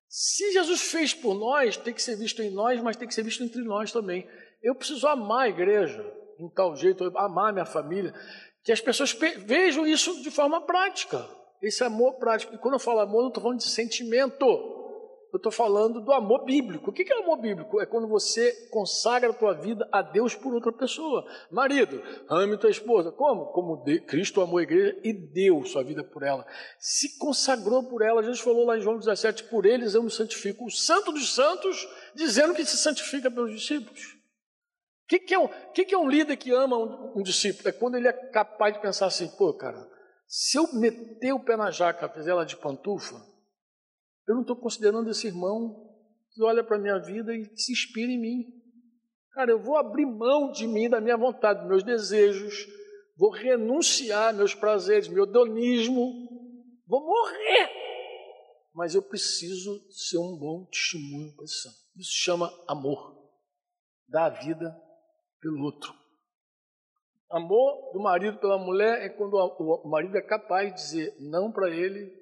S2: Se Jesus fez por nós, tem que ser visto em nós, mas tem que ser visto entre nós também. Eu preciso amar a igreja em tal jeito, amar a minha família, que as pessoas vejam isso de forma prática. Esse amor prático. E quando eu falo amor, eu estou falando de sentimento. Eu estou falando do amor bíblico. O que é amor bíblico? É quando você consagra a tua vida a Deus por outra pessoa. Marido, ame tua esposa. Como? Como Cristo amou a igreja e deu sua vida por ela. Se consagrou por ela. Jesus falou lá em João 17: Por eles eu me santifico. O santo dos santos, dizendo que se santifica pelos discípulos. O que, que, é, um, que, que é um líder que ama um, um discípulo? É quando ele é capaz de pensar assim: pô, cara, se eu meter o pé na jaca, fizer ela de pantufa, eu não estou considerando esse irmão que olha para a minha vida e se inspira em mim. Cara, eu vou abrir mão de mim, da minha vontade, dos meus desejos, vou renunciar meus prazeres, meu hedonismo, vou morrer. Mas eu preciso ser um bom testemunho para isso. Isso chama amor. dá a vida pelo outro. Amor do marido pela mulher é quando o marido é capaz de dizer não para ele,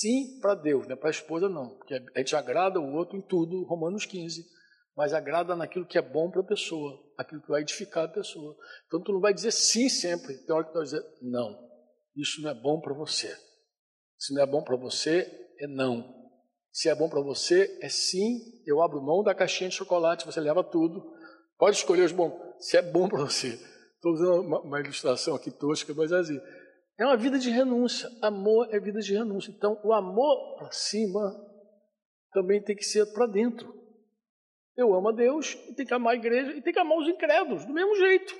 S2: sim para Deus, não é para a esposa não, porque a gente agrada o outro em tudo, Romanos 15, mas agrada naquilo que é bom para a pessoa, aquilo que vai edificar a pessoa. Então tu não vai dizer sim sempre, tem hora que tu vai dizer não, isso não é bom para você. Se não é bom para você, é não. Se é bom para você, é sim. Eu abro mão da caixinha de chocolate, você leva tudo. Pode escolher os bons. Se é bom para você. Estou usando uma, uma, ilustração aqui tosca, mas é assim. É uma vida de renúncia. Amor é vida de renúncia. Então, o amor para cima também tem que ser para dentro. Eu amo a Deus e tenho que amar a igreja e tenho que amar os incrédulos, do mesmo jeito.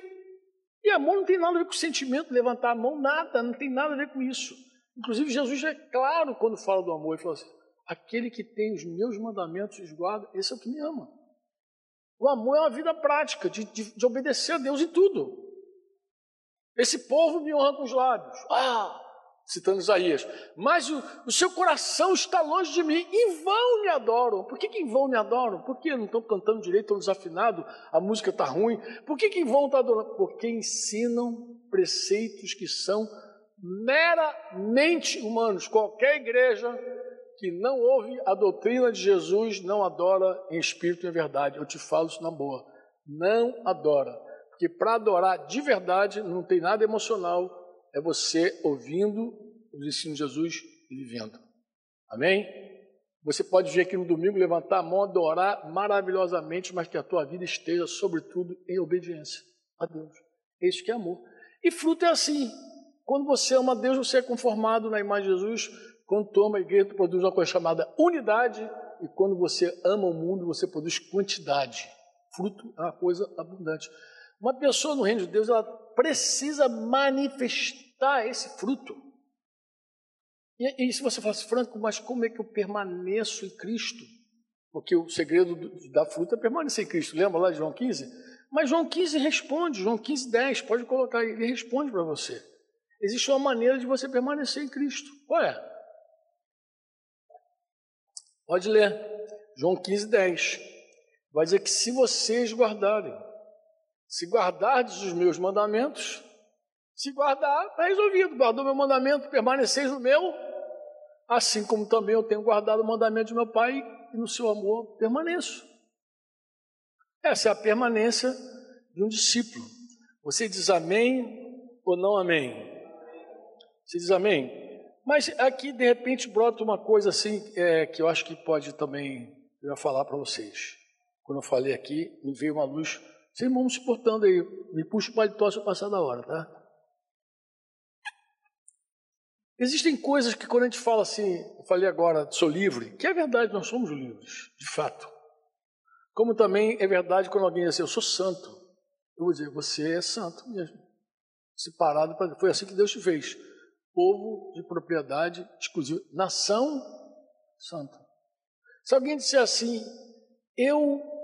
S2: E amor não tem nada a ver com sentimento, levantar a mão, nada, não tem nada a ver com isso. Inclusive, Jesus é claro quando fala do amor, ele fala assim: aquele que tem os meus mandamentos e guarda, esse é o que me ama. O amor é uma vida prática, de, de, de obedecer a Deus em tudo. Esse povo me honra com os lábios. Ah! Citando Isaías. Mas o, o, seu coração está longe de mim. Em vão me adoram. Por que, que em vão me adoram? Porque não estão cantando direito, estão desafinados, a música está ruim. Por que, que em vão estão adorando? Porque ensinam preceitos que são meramente humanos. Qualquer igreja que não ouve a doutrina de Jesus não adora em espírito e em verdade. Eu te falo isso na boa. Não adora. Porque para adorar de verdade não tem nada emocional, é você ouvindo os ensinos de Jesus e vivendo. Amém? Você pode vir aqui no domingo, levantar a mão, adorar maravilhosamente, mas que a tua vida esteja, sobretudo, em obediência a Deus. Isso que é amor. E fruto é assim. Quando você ama Deus, você é conformado na imagem de Jesus. Quando tu ama a igreja, tu produz uma coisa chamada unidade. E quando você ama o mundo, você produz quantidade. Fruto é uma coisa abundante. Uma pessoa no reino de Deus, ela precisa manifestar esse fruto. E, e se você falasse, Franco, mas como é que eu permaneço em Cristo? Porque o segredo da fruta é permanecer em Cristo. Lembra lá de João 15? Mas João 15 responde, João 15, 10, pode colocar ele responde para você. Existe uma maneira de você permanecer em Cristo. Qual é? Pode ler. João 15, 10. Vai dizer que se vocês guardarem, se guardardes os meus mandamentos, se guardar, está resolvido. Guardou meu mandamento, permaneceis no meu, assim como também eu tenho guardado o mandamento de meu Pai e no seu amor permaneço. Essa é a permanência de um discípulo. Você diz amém ou não amém? Você diz amém? Mas aqui, de repente, brota uma coisa assim é, que eu acho que pode também eu falar para vocês. Quando eu falei aqui, me veio uma luz. Vocês vão se portando aí. Me puxa o paletó se eu passar da hora, tá? Existem coisas que quando a gente fala assim, eu falei agora, sou livre, que é verdade, nós somos livres, de fato. Como também é verdade quando alguém diz assim, eu sou santo. Eu vou dizer, você é santo mesmo. Separado, para foi assim que Deus te fez povo de propriedade exclusiva, nação santa. Se alguém disser assim, eu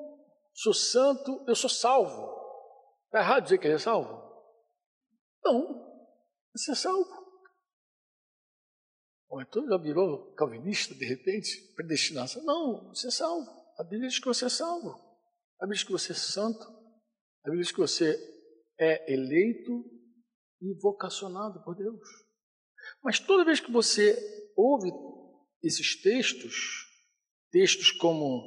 S2: sou santo, eu sou salvo, está errado dizer que ele é salvo? Não, você é salvo. Ou então já virou calvinista de repente, predestinação. Não, você é salvo. A Bíblia diz que você é salvo. A Bíblia diz que você é santo. A Bíblia diz que você é eleito e vocacionado por Deus. Mas toda vez que você ouve esses textos, textos como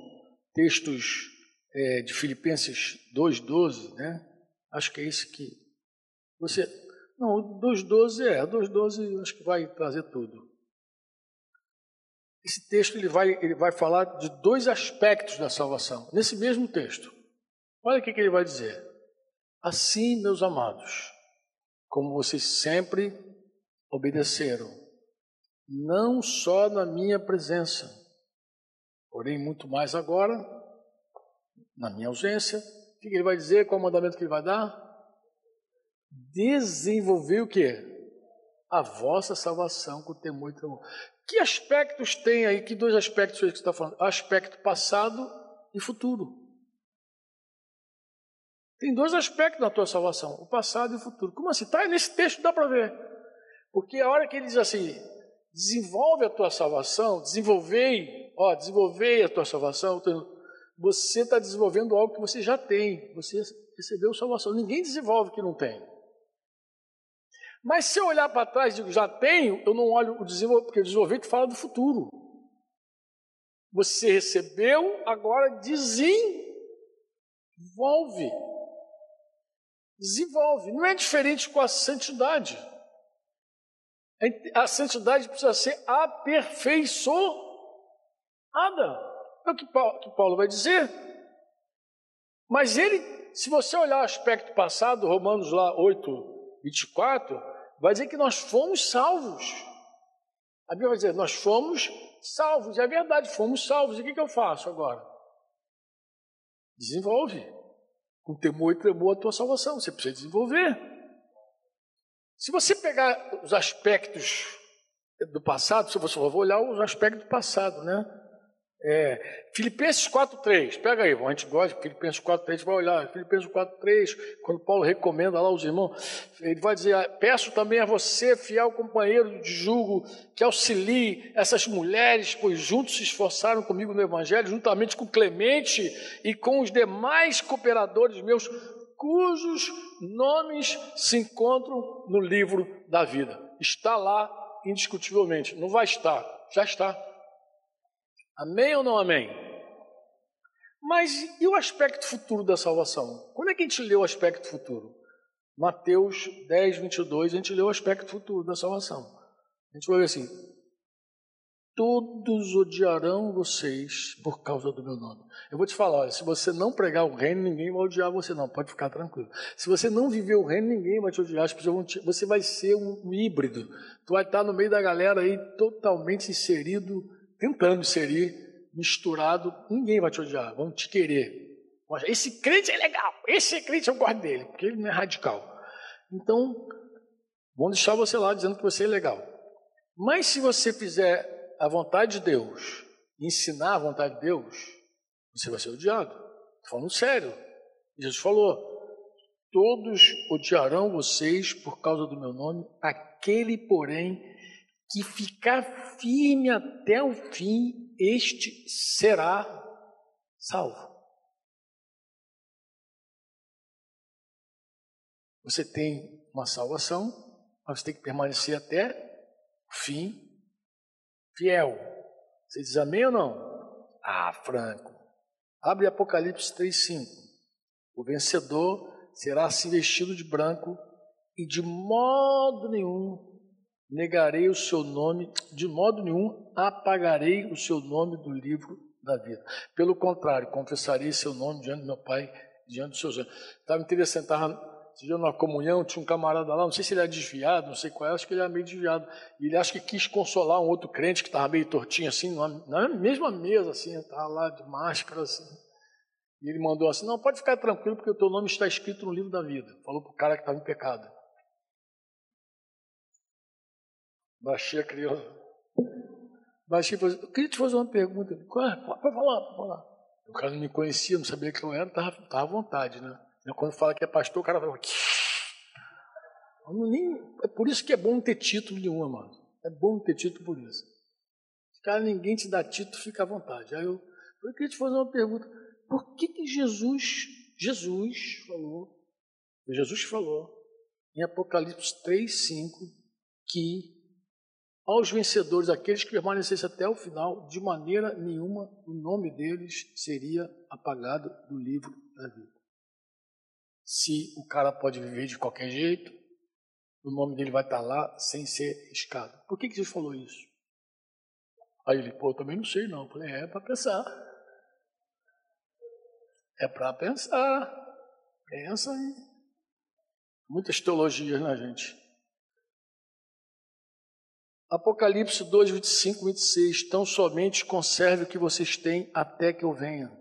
S2: textos é, de Filipenses 2,12, né? Acho que é esse que você. Não, 2,12 é, 2,12 acho que vai trazer tudo. Esse texto ele vai, ele vai falar de dois aspectos da salvação, nesse mesmo texto. Olha o que, que ele vai dizer. Assim, meus amados, como vocês sempre obedeceram, não só na minha presença, porém muito mais agora, na minha ausência. O que ele vai dizer? Qual o mandamento que ele vai dar? Desenvolver o que? A vossa salvação com temor e tremor. Que aspectos tem aí? Que dois aspectos que você está falando? Aspecto passado e futuro. Tem dois aspectos na tua salvação, o passado e o futuro. Como assim? Está nesse texto, dá para ver. Porque a hora que ele diz assim, desenvolve a tua salvação, desenvolvei, ó, desenvolvei a tua salvação, Você está desenvolvendo algo que você já tem. Você recebeu salvação. Ninguém desenvolve que não tem. Mas se eu olhar para trás e digo, já tenho, eu não olho o desenvolvimento, porque o desenvolvimento fala do futuro. Você recebeu, agora desenvolve. Desenvolve. Não é diferente com a santidade. A santidade precisa ser aperfeiçoada. É o que Paulo, vai dizer. Mas ele, se você olhar o aspecto passado, Romanos lá 8, 24, vai dizer que nós fomos salvos. A Bíblia vai dizer, nós fomos salvos. E é verdade, fomos salvos. E o que, que eu faço agora? Desenvolve. Com temor e tremor a tua salvação. Você precisa desenvolver. Se você pegar os aspectos do passado, se você for olhar os aspectos do passado, né? É, Filipenses 4.3, pega aí, a gente gosta de Filipenses 4.3, vai olhar, Filipenses 4.3, quando Paulo recomenda lá os irmãos, ele vai dizer, peço também a você, fiel companheiro de julgo, que auxilie essas mulheres, pois juntos se esforçaram comigo no Evangelho, juntamente com Clemente e com os demais cooperadores meus, cujos nomes se encontram no livro da vida. Está lá indiscutivelmente, não vai estar, já está. Amém ou não amém? Mas e o aspecto futuro da salvação? Quando é que a gente lê o aspecto futuro? Mateus 10, 22, a gente lê o aspecto futuro da salvação. A gente vai ver assim: Todos odiarão vocês por causa do meu nome. Eu vou te falar, olha, se você não pregar o reino, ninguém vai odiar você, não. Pode ficar tranquilo. Se você não viver o reino, ninguém vai te odiar. As pessoas vão te, você vai ser um híbrido. Tu vai estar no meio da galera aí totalmente inserido tentando inserir, misturado, ninguém vai te odiar, vão te querer. Esse crente é legal, esse crente eu gosto dele, porque ele não é radical. Então, vão deixar você lá dizendo que você é legal. Mas se você fizer a vontade de Deus, ensinar a vontade de Deus, você vai ser odiado. Estou falando sério. Jesus falou: Todos odiarão vocês por causa do meu nome, aquele, porém, que ficar firme até o fim, este será salvo. Você tem uma salvação, mas você tem que permanecer até o fim fiel. Você diz amém ou não? Ah, Franco. Abre Apocalipse 3,5. O vencedor será assim vestido de branco e de modo nenhum negarei o seu nome, de modo nenhum apagarei o seu nome do livro da vida. Pelo contrário, confessarei seu nome diante do meu Pai, diante dos seus anjos. Estava interessante, estava numa comunhão, tinha um camarada lá, não sei se ele era desviado, não sei qual é, acho que ele era meio desviado. E ele acho que quis consolar um outro crente que estava meio tortinho assim, na mesma mesa, assim, estava lá de máscara, assim. E ele mandou assim: Não, pode ficar tranquilo, porque o teu nome está escrito no livro da vida. Falou para o cara que estava em pecado. Baixei a criança. Baixei e falei, eu queria te fazer uma pergunta. Pode falar, pode falar. O cara não me conhecia, não sabia quem eu era, estava tava à vontade, né? Quando fala que é pastor, o cara fala. Nem, é por isso que é bom ter título nenhum, mano. É bom ter título por isso. Cara ninguém te dá título, fica à vontade. Aí eu, eu queria te fazer uma pergunta. Por que, que Jesus, Jesus falou, Jesus falou em Apocalipse 3, 5, que aos vencedores, aqueles que permanecessem até o final, de maneira nenhuma o nome deles seria apagado do livro da vida. Se o cara pode viver de qualquer jeito, o nome dele vai estar lá sem ser riscado. Por que, que Jesus falou isso? Aí ele, pô, eu também não sei não. Eu falei, é para pensar. É para pensar. Pensa aí. Muitas teologias, né, gente? Apocalipse 2, 25, 26. Tão somente conserve o que vocês têm até que eu venha.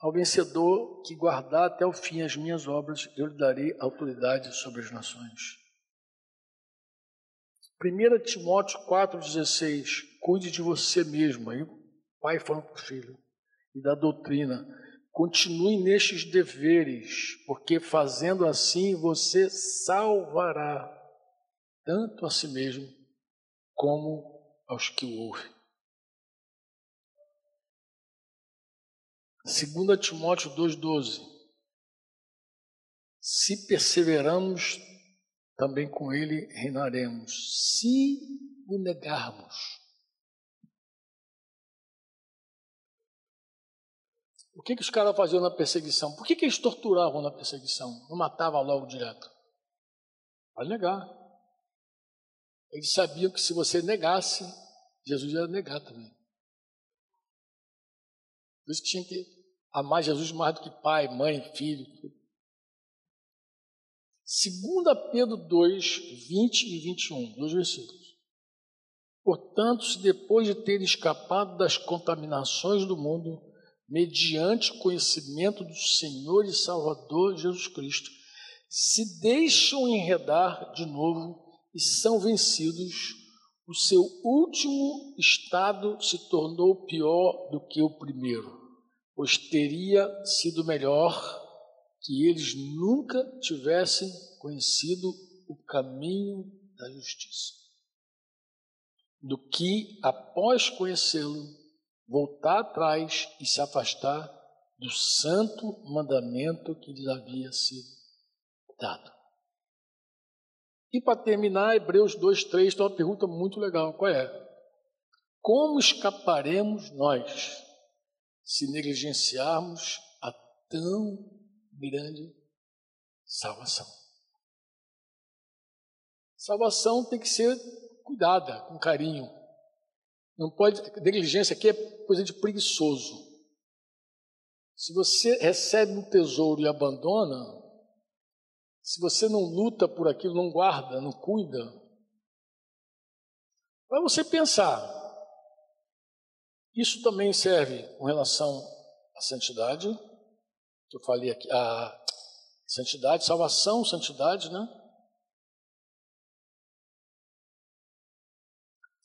S2: Ao vencedor que guardar até o fim as minhas obras, eu lhe darei autoridade sobre as nações. 1 Timóteo 4,16. Cuide de você mesmo, aí pai falando para o filho, e da doutrina. Continue nestes deveres, porque fazendo assim você salvará tanto a si mesmo como aos que o ouvem. 2 Timóteo 2,12. Se perseveramos, também com ele reinaremos. Se o negarmos. O que, que os caras faziam na perseguição? Por que, que eles torturavam na perseguição? Não matavam logo direto? Para negar. Eles sabiam que se você negasse, Jesus ia negar também. Por isso que tinha que amar Jesus mais do que pai, mãe, filho. 2 Pedro 2, 20 e 21, dois versículos. Portanto, se depois de ter escapado das contaminações do mundo, mediante conhecimento do Senhor e Salvador Jesus Cristo, se deixam enredar de novo e são vencidos, o seu último estado se tornou pior do que o primeiro, pois teria sido melhor que eles nunca tivessem conhecido o caminho da justiça, do que, após conhecê-lo, voltar atrás e se afastar do santo mandamento que lhes havia sido dado. E para terminar, Hebreus 2,3 tem uma pergunta muito legal: qual é? Como escaparemos nós se negligenciarmos a tão grande salvação? Salvação tem que ser cuidada, com carinho. Não pode. Negligência aqui é coisa de preguiçoso. Se você recebe um tesouro e abandona, se você não luta por aquilo, não guarda, não cuida, para você pensar. Isso também serve com relação à santidade, que eu falei aqui, a santidade, salvação, santidade, né?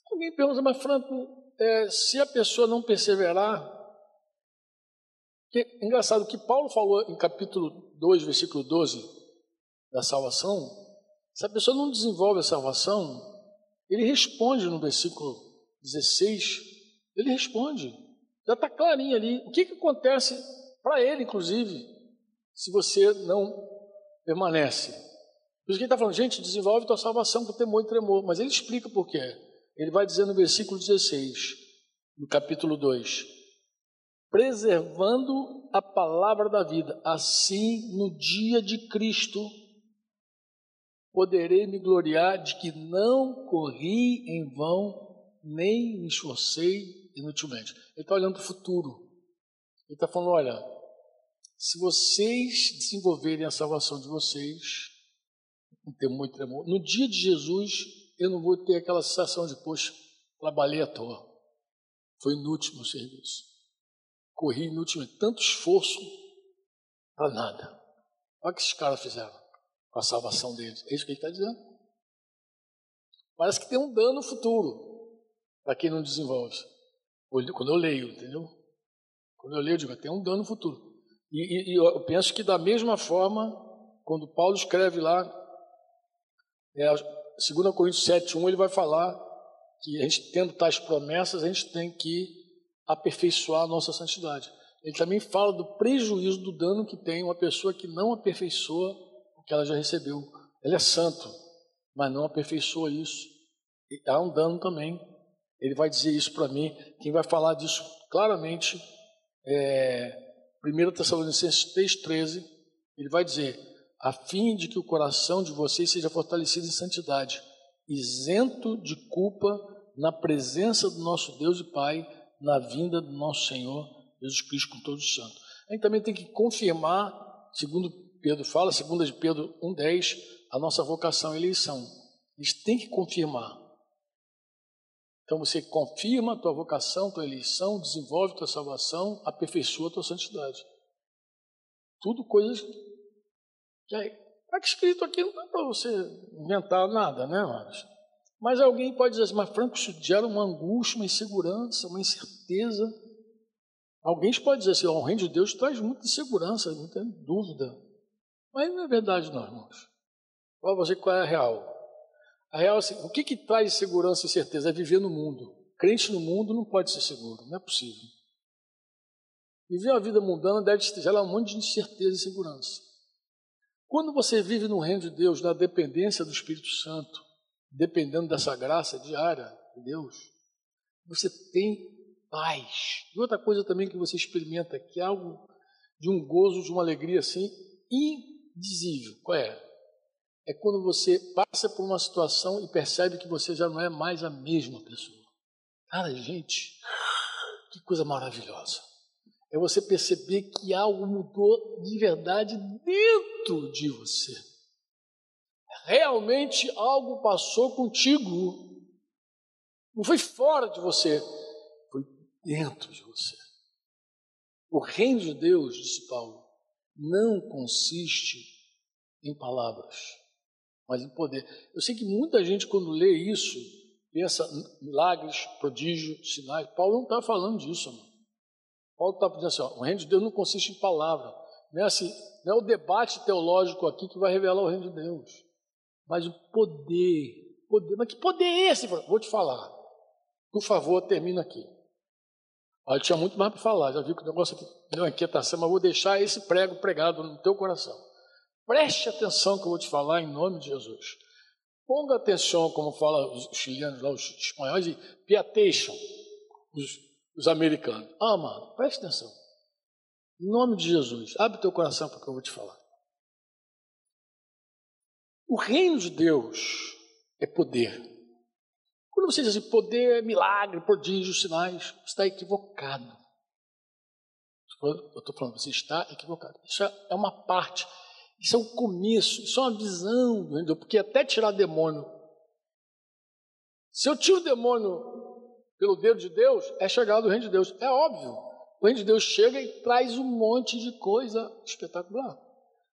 S2: Alguém pergunta, mas Franco, é, se a pessoa não perseverar, que, engraçado que Paulo falou em capítulo 2, versículo 12, da salvação, se a pessoa não desenvolve a salvação, ele responde no versículo 16, ele responde, já está clarinho ali. O que, que acontece para ele, inclusive, se você não permanece? Por isso que ele está falando, gente, desenvolve tua salvação com temor e tremor, mas ele explica por quê. Ele vai dizer no versículo 16, no capítulo 2, preservando a palavra da vida, assim no dia de Cristo poderei me gloriar de que não corri em vão, nem me esforcei inutilmente. Ele está olhando para o futuro. Ele está falando: olha, se vocês desenvolverem a salvação de vocês, não tem muito tremor, no dia de Jesus, eu não vou ter aquela sensação de, poxa, trabalhei à toa. Foi inútil meu serviço. Corri inutilmente. Tanto esforço para nada. Olha o que esses caras fizeram com a salvação deles. É isso que ele está dizendo. Parece que tem um dano futuro para quem não desenvolve. Quando eu leio, entendeu? Quando eu leio, eu digo, tem um dano futuro. E, e, e eu penso que da mesma forma, quando Paulo escreve lá, é, 2 Coríntios 7,1, ele vai falar que a gente, tendo tais promessas, a gente tem que aperfeiçoar a nossa santidade. Ele também fala do prejuízo, do dano que tem uma pessoa que não aperfeiçoa que ela já recebeu. Ele é santo, mas não aperfeiçoa isso. E há um dano também. Ele vai dizer isso para mim. Quem vai falar disso claramente é 1 Tessalonicenses 3,13. Ele vai dizer: a fim de que o coração de vocês seja fortalecido em santidade, isento de culpa na presença do nosso Deus e Pai, na vinda do nosso Senhor Jesus Cristo com todos os santos. A gente também tem que confirmar, segundo Pedro fala, segunda de Pedro 1,10, a nossa vocação e eleição. Eles têm que confirmar. Então você confirma a tua vocação, tua eleição, desenvolve tua salvação, aperfeiçoa tua santidade. Tudo coisas que está escrito aqui, não dá para você inventar nada, né, mas, mas alguém pode dizer assim, mas Franco, isso gera uma angústia, uma insegurança, uma incerteza. Alguém pode dizer assim, o reino de Deus traz muita insegurança, muita dúvida. Mas não é verdade, não, irmãos. Para você qual é a real? A real é assim, o que, que traz segurança e certeza? É viver no mundo. Crente no mundo não pode ser seguro, não é possível. Viver uma vida mundana deve gerar um monte de incerteza e segurança. Quando você vive no reino de Deus, na dependência do Espírito Santo, dependendo dessa graça diária de Deus, você tem paz. E outra coisa também que você experimenta, que é algo de um gozo, de uma alegria assim, indizível. Qual é? É quando você passa por uma situação e percebe que você já não é mais a mesma pessoa. Cara, gente, que coisa maravilhosa. É você perceber que algo mudou de verdade dentro de você. Realmente algo passou contigo. Não foi fora de você, foi dentro de você. O reino de Deus, disse Paulo, não consiste em palavras, mas em poder. Eu sei que muita gente, quando lê isso, pensa milagres, prodígios, sinais. Paulo não está falando disso, amor. Paulo está dizendo assim: ó, o reino de Deus não consiste em palavra. Não é, assim, não é o debate teológico aqui que vai revelar o reino de Deus, mas o poder. poder. Mas que poder é esse? Vou te falar. Por favor, termina aqui. Eu tinha muito mais para falar, já vi que o negócio aqui deu uma inquietação, mas vou deixar esse prego pregado no teu coração. Preste atenção que eu vou te falar em nome de Jesus. Ponga atenção, como falam os chilenos lá, os espanhóis, e piatation, os, os americanos. Ah, mano, preste atenção. Em nome de Jesus, abre teu coração para que eu vou te falar. O reino de Deus é poder. Quando você diz assim, poder, milagre, prodígio, sinais, está equivocado. Eu estou falando, você está equivocado. Isso é uma parte, isso é um começo, isso é uma visão reino porque até tirar demônio. Se eu tiro o demônio pelo dedo de Deus, é chegar do reino de Deus. É óbvio. O reino de Deus chega e traz um monte de coisa espetacular.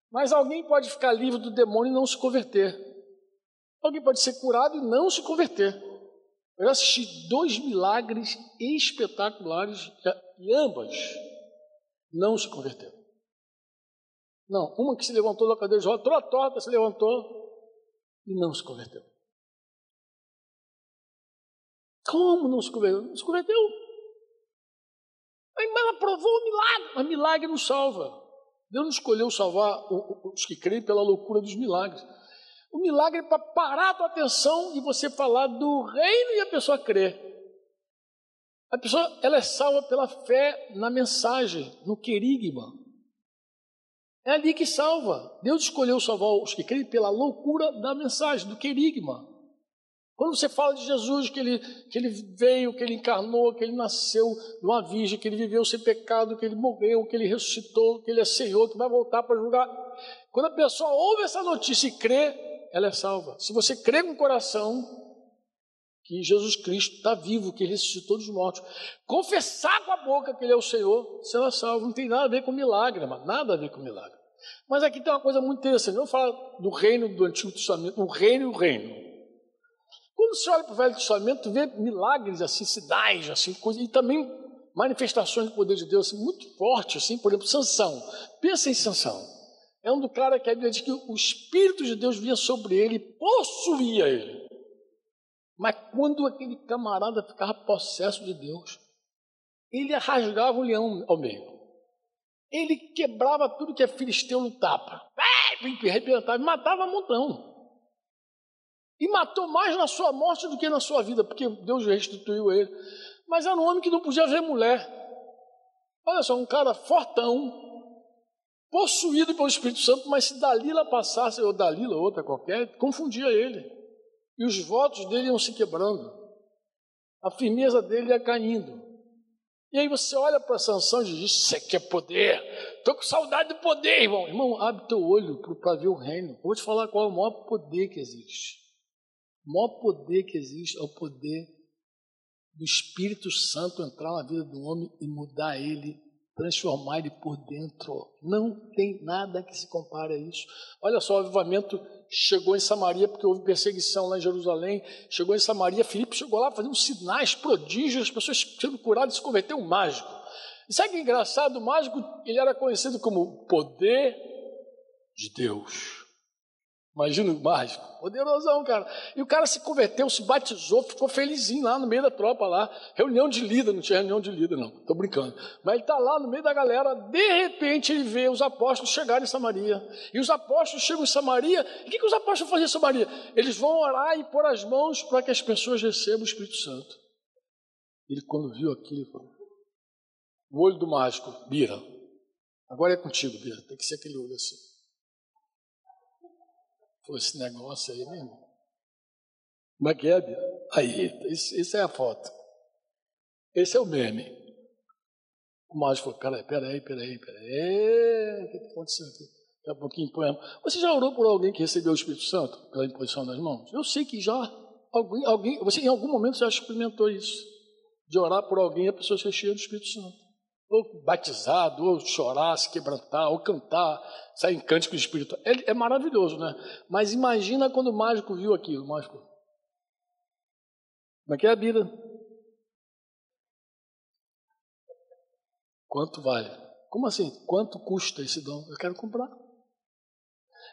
S2: Mas alguém pode ficar livre do demônio e não se converter. Alguém pode ser curado e não se converter. Eu assisti dois milagres espetaculares e ambas não se converteram. Não, uma que se levantou da cadeira de roda, toda torta se levantou e não se converteu. Como não se converteu? Não se converteu. Mas ela provou o milagre. Mas milagre não salva. Deus não escolheu salvar os que creem pela loucura dos milagres. O milagre é para parar a tua atenção e você falar do reino e a pessoa crer. A pessoa ela é salva pela fé na mensagem, no querigma. É ali que salva. Deus escolheu salvar os que creem pela loucura da mensagem, do querigma. Quando você fala de Jesus, que ele, que ele veio, que ele encarnou, que ele nasceu de uma virgem, que ele viveu sem pecado, que ele morreu, que ele ressuscitou, que ele é Senhor, que vai voltar para julgar. Quando a pessoa ouve essa notícia e crê, ela é salva. Se você crê com o coração que Jesus Cristo está vivo, que ele ressuscitou dos mortos, confessar com a boca que ele é o Senhor, você é salvo. Não tem nada a ver com milagre, mano. nada a ver com milagre. Mas aqui tem uma coisa muito interessante. Não fala do reino do Antigo Testamento, o reino e o reino. Quando você olha para o Velho Testamento, vê milagres assim, sinais, assim, coisas, e também manifestações do poder de Deus assim, muito fortes, assim, por exemplo, Sansão. Pensa em Sansão é um do cara que a Bíblia diz que o Espírito de Deus vinha sobre ele possuía ele. Mas quando aquele camarada ficava possesso de Deus, ele rasgava o leão ao meio. Ele quebrava tudo que é filisteu no tapa. Arrebentava e matava montão. E matou mais na sua morte do que na sua vida, porque Deus restituiu ele. Mas era um homem que não podia ver mulher. Olha só, um cara fortão, possuído pelo Espírito Santo, mas se Dalila passasse, ou Dalila, outra qualquer, confundia ele. E os votos dele iam se quebrando. A firmeza dele ia caindo. E aí você olha para Sansão e diz, você quer poder? Estou com saudade do poder, irmão. Irmão, abre teu olho para ver o reino. vou te falar qual é o maior poder que existe. O maior poder que existe é o poder do Espírito Santo entrar na vida do homem e mudar ele transformar ele por dentro. Não tem nada que se compare a isso. Olha só, o avivamento chegou em Samaria porque houve perseguição lá em Jerusalém. Chegou em Samaria, Filipe chegou lá fazendo sinais, prodígios, as pessoas sendo curadas se converteu um mágico. E sabe que é engraçado? O mágico ele era conhecido como poder de Deus. Imagina o mágico, poderosão, cara. E o cara se converteu, se batizou, ficou felizinho lá no meio da tropa lá. Reunião de líder, não tinha reunião de líder, não, estou brincando. Mas ele está lá no meio da galera, de repente ele vê os apóstolos chegarem em Samaria. E os apóstolos chegam em Samaria, e o que, que os apóstolos faziam em Samaria? Eles vão orar e pôr as mãos para que as pessoas recebam o Espírito Santo. Ele, quando viu aquilo, falou: o olho do mágico, Bira, agora é contigo, Bira, tem que ser aquele olho assim. Esse negócio aí mesmo. Como é que é, Bia? Aí, isso, isso, é a foto. Esse é o meme. O mágico falou, peraí, peraí, peraí, peraí. O que aconteceu aqui? Daqui a pouquinho põe Você já orou por alguém que recebeu o Espírito Santo pela imposição das mãos? Eu sei que já. Alguém, alguém, você em algum momento já experimentou isso. De orar por alguém e a pessoa ser cheia do Espírito Santo ou batizado, ou chorar, se quebrantar, ou cantar, sair em cântico espírito. É, é, maravilhoso, né? Mas imagina quando o mágico viu aquilo, o mágico. Como é que é a Bíblia? Quanto vale? Como assim? Quanto custa esse dom? Eu quero comprar.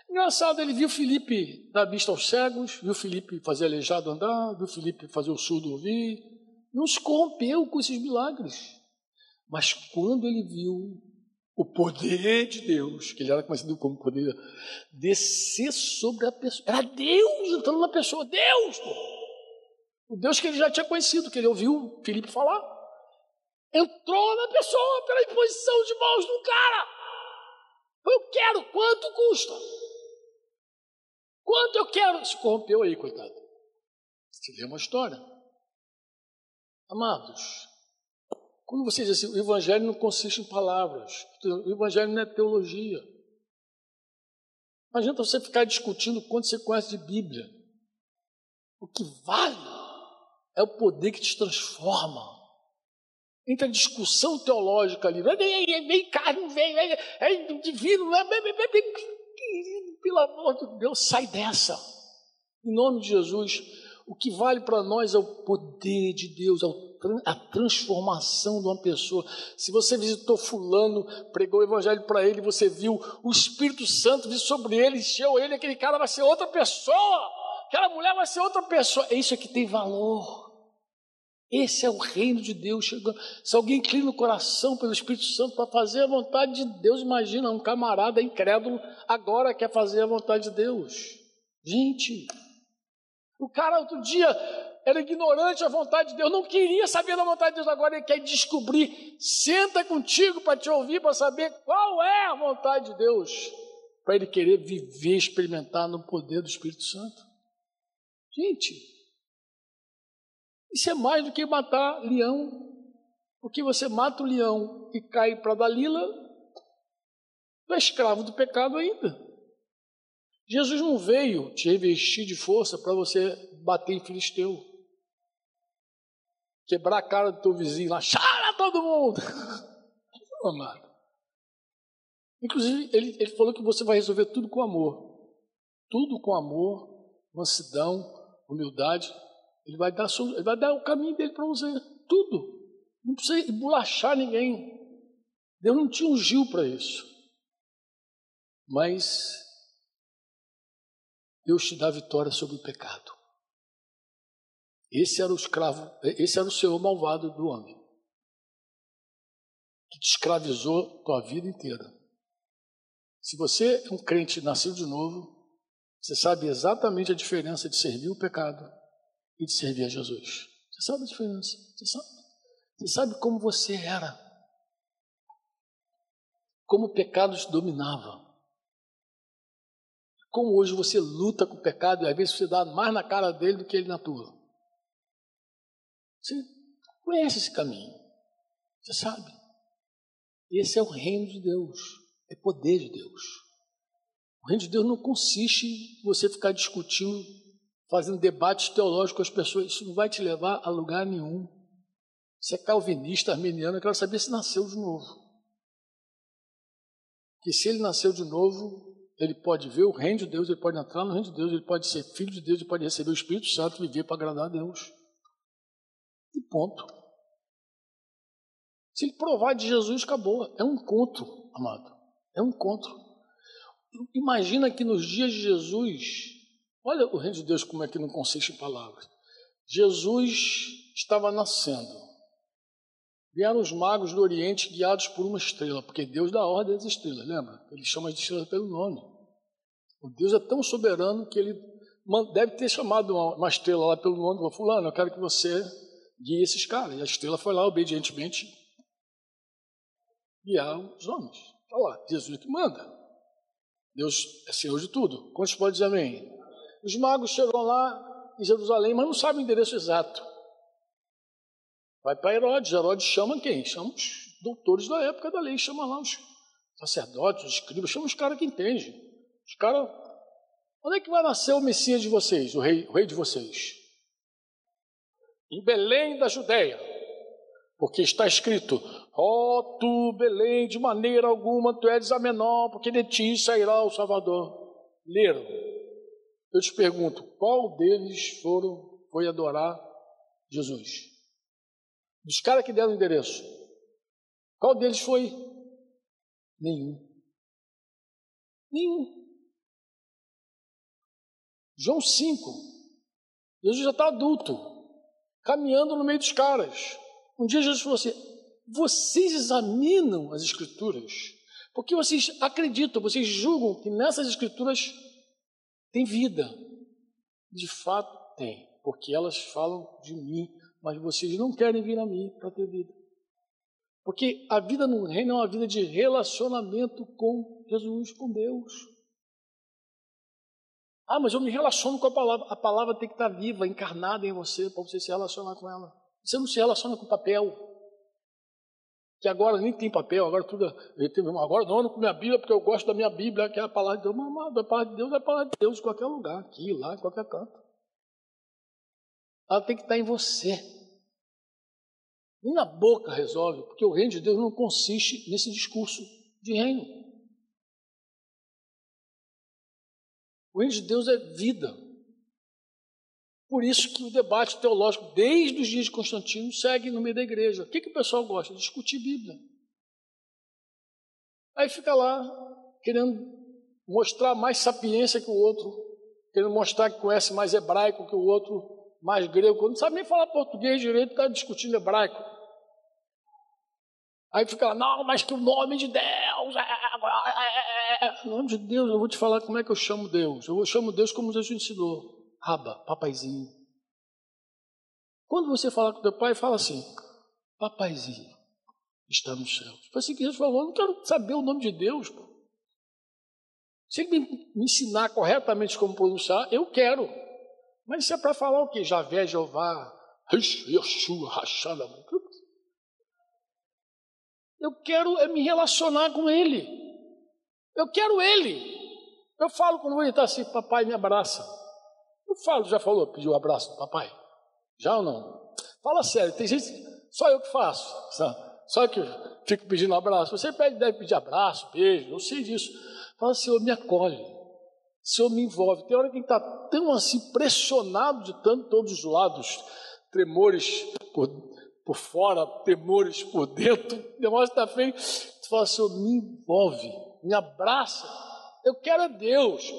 S2: Engraçado, ele viu Felipe dar vista aos cegos, viu Felipe fazer aleijado andar, viu Felipe fazer o surdo ouvir, não se corrompeu com esses milagres. Mas quando ele viu o poder de Deus, que ele era conhecido como poder, descer sobre a pessoa, era Deus entrando na pessoa, Deus! Pô. O Deus que ele já tinha conhecido, que ele ouviu Felipe falar, entrou na pessoa pela imposição de mãos do cara. Eu quero, quanto custa? Quanto eu quero? Se corrompeu aí, coitado. Você lê uma história. Amados, quando você diz assim, o evangelho não consiste em palavras, o evangelho não é teologia. Adianta você ficar discutindo quanto você conhece de Bíblia. O que vale é o poder que te transforma. Entra a discussão teológica ali. Vem, cá, não vem, é divino, é, pelo amor de Deus, sai dessa. Em nome de Jesus, o que vale para nós é o poder de Deus, é o a transformação de uma pessoa. Se você visitou Fulano, pregou o Evangelho para ele, você viu o Espírito Santo vir sobre ele, encheu ele, aquele cara vai ser outra pessoa, aquela mulher vai ser outra pessoa. É isso que tem valor. Esse é o reino de Deus chegando. Se alguém inclina o coração pelo Espírito Santo para fazer a vontade de Deus, imagina um camarada incrédulo agora quer fazer a vontade de Deus. Gente, o cara outro dia era ignorante à vontade de Deus, não queria saber da vontade de Deus, agora ele quer descobrir. Senta contigo para te ouvir, para saber qual é a vontade de Deus, para ele querer viver, experimentar no poder do Espírito Santo. Gente, isso é mais do que matar leão, porque você mata o leão e cai para Dalila, tu é escravo do pecado ainda. Jesus não veio te revestir de força para você bater em filisteu quebrar a cara do teu vizinho lá, chora todo mundo. Amado. Inclusive, ele, ele falou que você vai resolver tudo com amor. Tudo com amor, mansidão, humildade. Ele vai dar, ele vai dar o caminho dele para você. Tudo. Não precisa embolachar ninguém. Deus não te ungiu para isso. Mas Deus te dá vitória sobre o pecado. Esse era o escravo, esse era o senhor malvado do homem, que te escravizou tua vida inteira. Se você é um crente nascido de novo, você sabe exatamente a diferença de servir o pecado e de servir a Jesus. Você sabe a diferença? Você sabe? Você sabe como você era? Como o pecado te dominava? Como hoje você luta com o pecado e às vezes você dá mais na cara dele do que ele na tua. Você conhece esse caminho. Você sabe. Esse é o reino de Deus. É poder de Deus. O reino de Deus não consiste em você ficar discutindo, fazendo debates teológicos com as pessoas. Isso não vai te levar a lugar nenhum. Você é calvinista, armeniano, eu quero saber se nasceu de novo. Que se ele nasceu de novo, ele pode ver o reino de Deus, ele pode entrar no reino de Deus, ele pode ser filho de Deus, ele pode receber o Espírito Santo e viver para agradar a Deus. E ponto. Se ele provar de Jesus, acabou. É um encontro, amado. É um encontro. Imagina que nos dias de Jesus, olha o reino de Deus como é que não consiste em palavras. Jesus estava nascendo. Vieram os magos do Oriente guiados por uma estrela, porque Deus dá ordem às estrelas, lembra? Ele chama as estrelas pelo nome. O Deus é tão soberano que ele deve ter chamado uma estrela lá pelo nome, falou, fulano, eu quero que você guie esses caras. E a estrela foi lá obedientemente guiar os homens. Olha lá, Jesus é que manda. Deus é Senhor de tudo. Quantos podem dizer amém? Os magos chegam lá em Jerusalém, mas não sabem o endereço exato. Vai para Herodes. Herodes chama quem? Chama os doutores da época da lei. Chama lá os sacerdotes, os escribas. Chama os caras que entendem. Os caras. Onde é que vai nascer o Messias de vocês, o rei, o rei de vocês? Em Belém da Judéia. Porque está escrito: Ó oh, tu, Belém, de maneira alguma tu és a menor, porque de ti sairá o Salvador. Leram. Eu te pergunto: qual deles foram, foi adorar Jesus? Dos caras que deram o endereço. Qual deles foi? Nenhum. Nenhum. João 5. Jesus já está adulto, caminhando no meio dos caras. Um dia Jesus falou assim: vocês examinam as Escrituras, porque vocês acreditam, vocês julgam que nessas Escrituras tem vida. De fato tem, porque elas falam de mim, mas vocês não querem vir a mim para ter vida. Porque a vida no reino é uma vida de relacionamento com Jesus, com Deus. Ah, mas eu me relaciono com a palavra. A palavra tem que estar viva, encarnada em você, para você se relacionar com ela. Você não se relaciona com papel. Que agora nem tem papel, agora tudo. Agora não ando com minha Bíblia porque eu gosto da minha Bíblia, que é a palavra de Deus. Mas a palavra de Deus é a palavra de Deus em qualquer lugar, aqui, lá, em qualquer canto. Ela tem que estar em você. Nem na boca resolve, porque o reino de Deus não consiste nesse discurso de reino. O reino de Deus é vida. Por isso que o debate teológico, desde os dias de Constantino, segue no meio da igreja. O que, que o pessoal gosta? Discutir Bíblia. Aí fica lá, querendo mostrar mais sapiência que o outro, querendo mostrar que conhece mais hebraico que o outro, mais grego, não sabe nem falar português direito, está discutindo hebraico. Aí fica lá, não, mas que o nome de Deus é, é, é. O nome de Deus, eu vou te falar como é que eu chamo Deus. Eu chamo Deus como Jesus ensinou. Aba, papaizinho. Quando você falar com teu pai, fala assim, papaizinho, está no céu. Foi assim que Jesus falou, não quero saber o nome de Deus. Pô. Se ele me ensinar corretamente como pronunciar, eu quero. Mas isso é para falar o quê? Javé, Jeová, Yeshua, Rachada. Eu quero é me relacionar com ele. Eu quero ele. Eu falo quando ele está assim, papai me abraça. Eu falo, já falou, pediu um abraço do papai? Já ou não? Fala sério, tem gente, só eu que faço, só eu que fico pedindo um abraço. Você deve pedir abraço, beijo, eu sei disso. Fala, Senhor, me acolhe, Senhor, me envolve. Tem hora que está tão assim, pressionado de tanto todos os lados, tremores por, por fora, temores por dentro, o está feio. Tu fala, Senhor, me envolve, me abraça. Eu quero é Deus,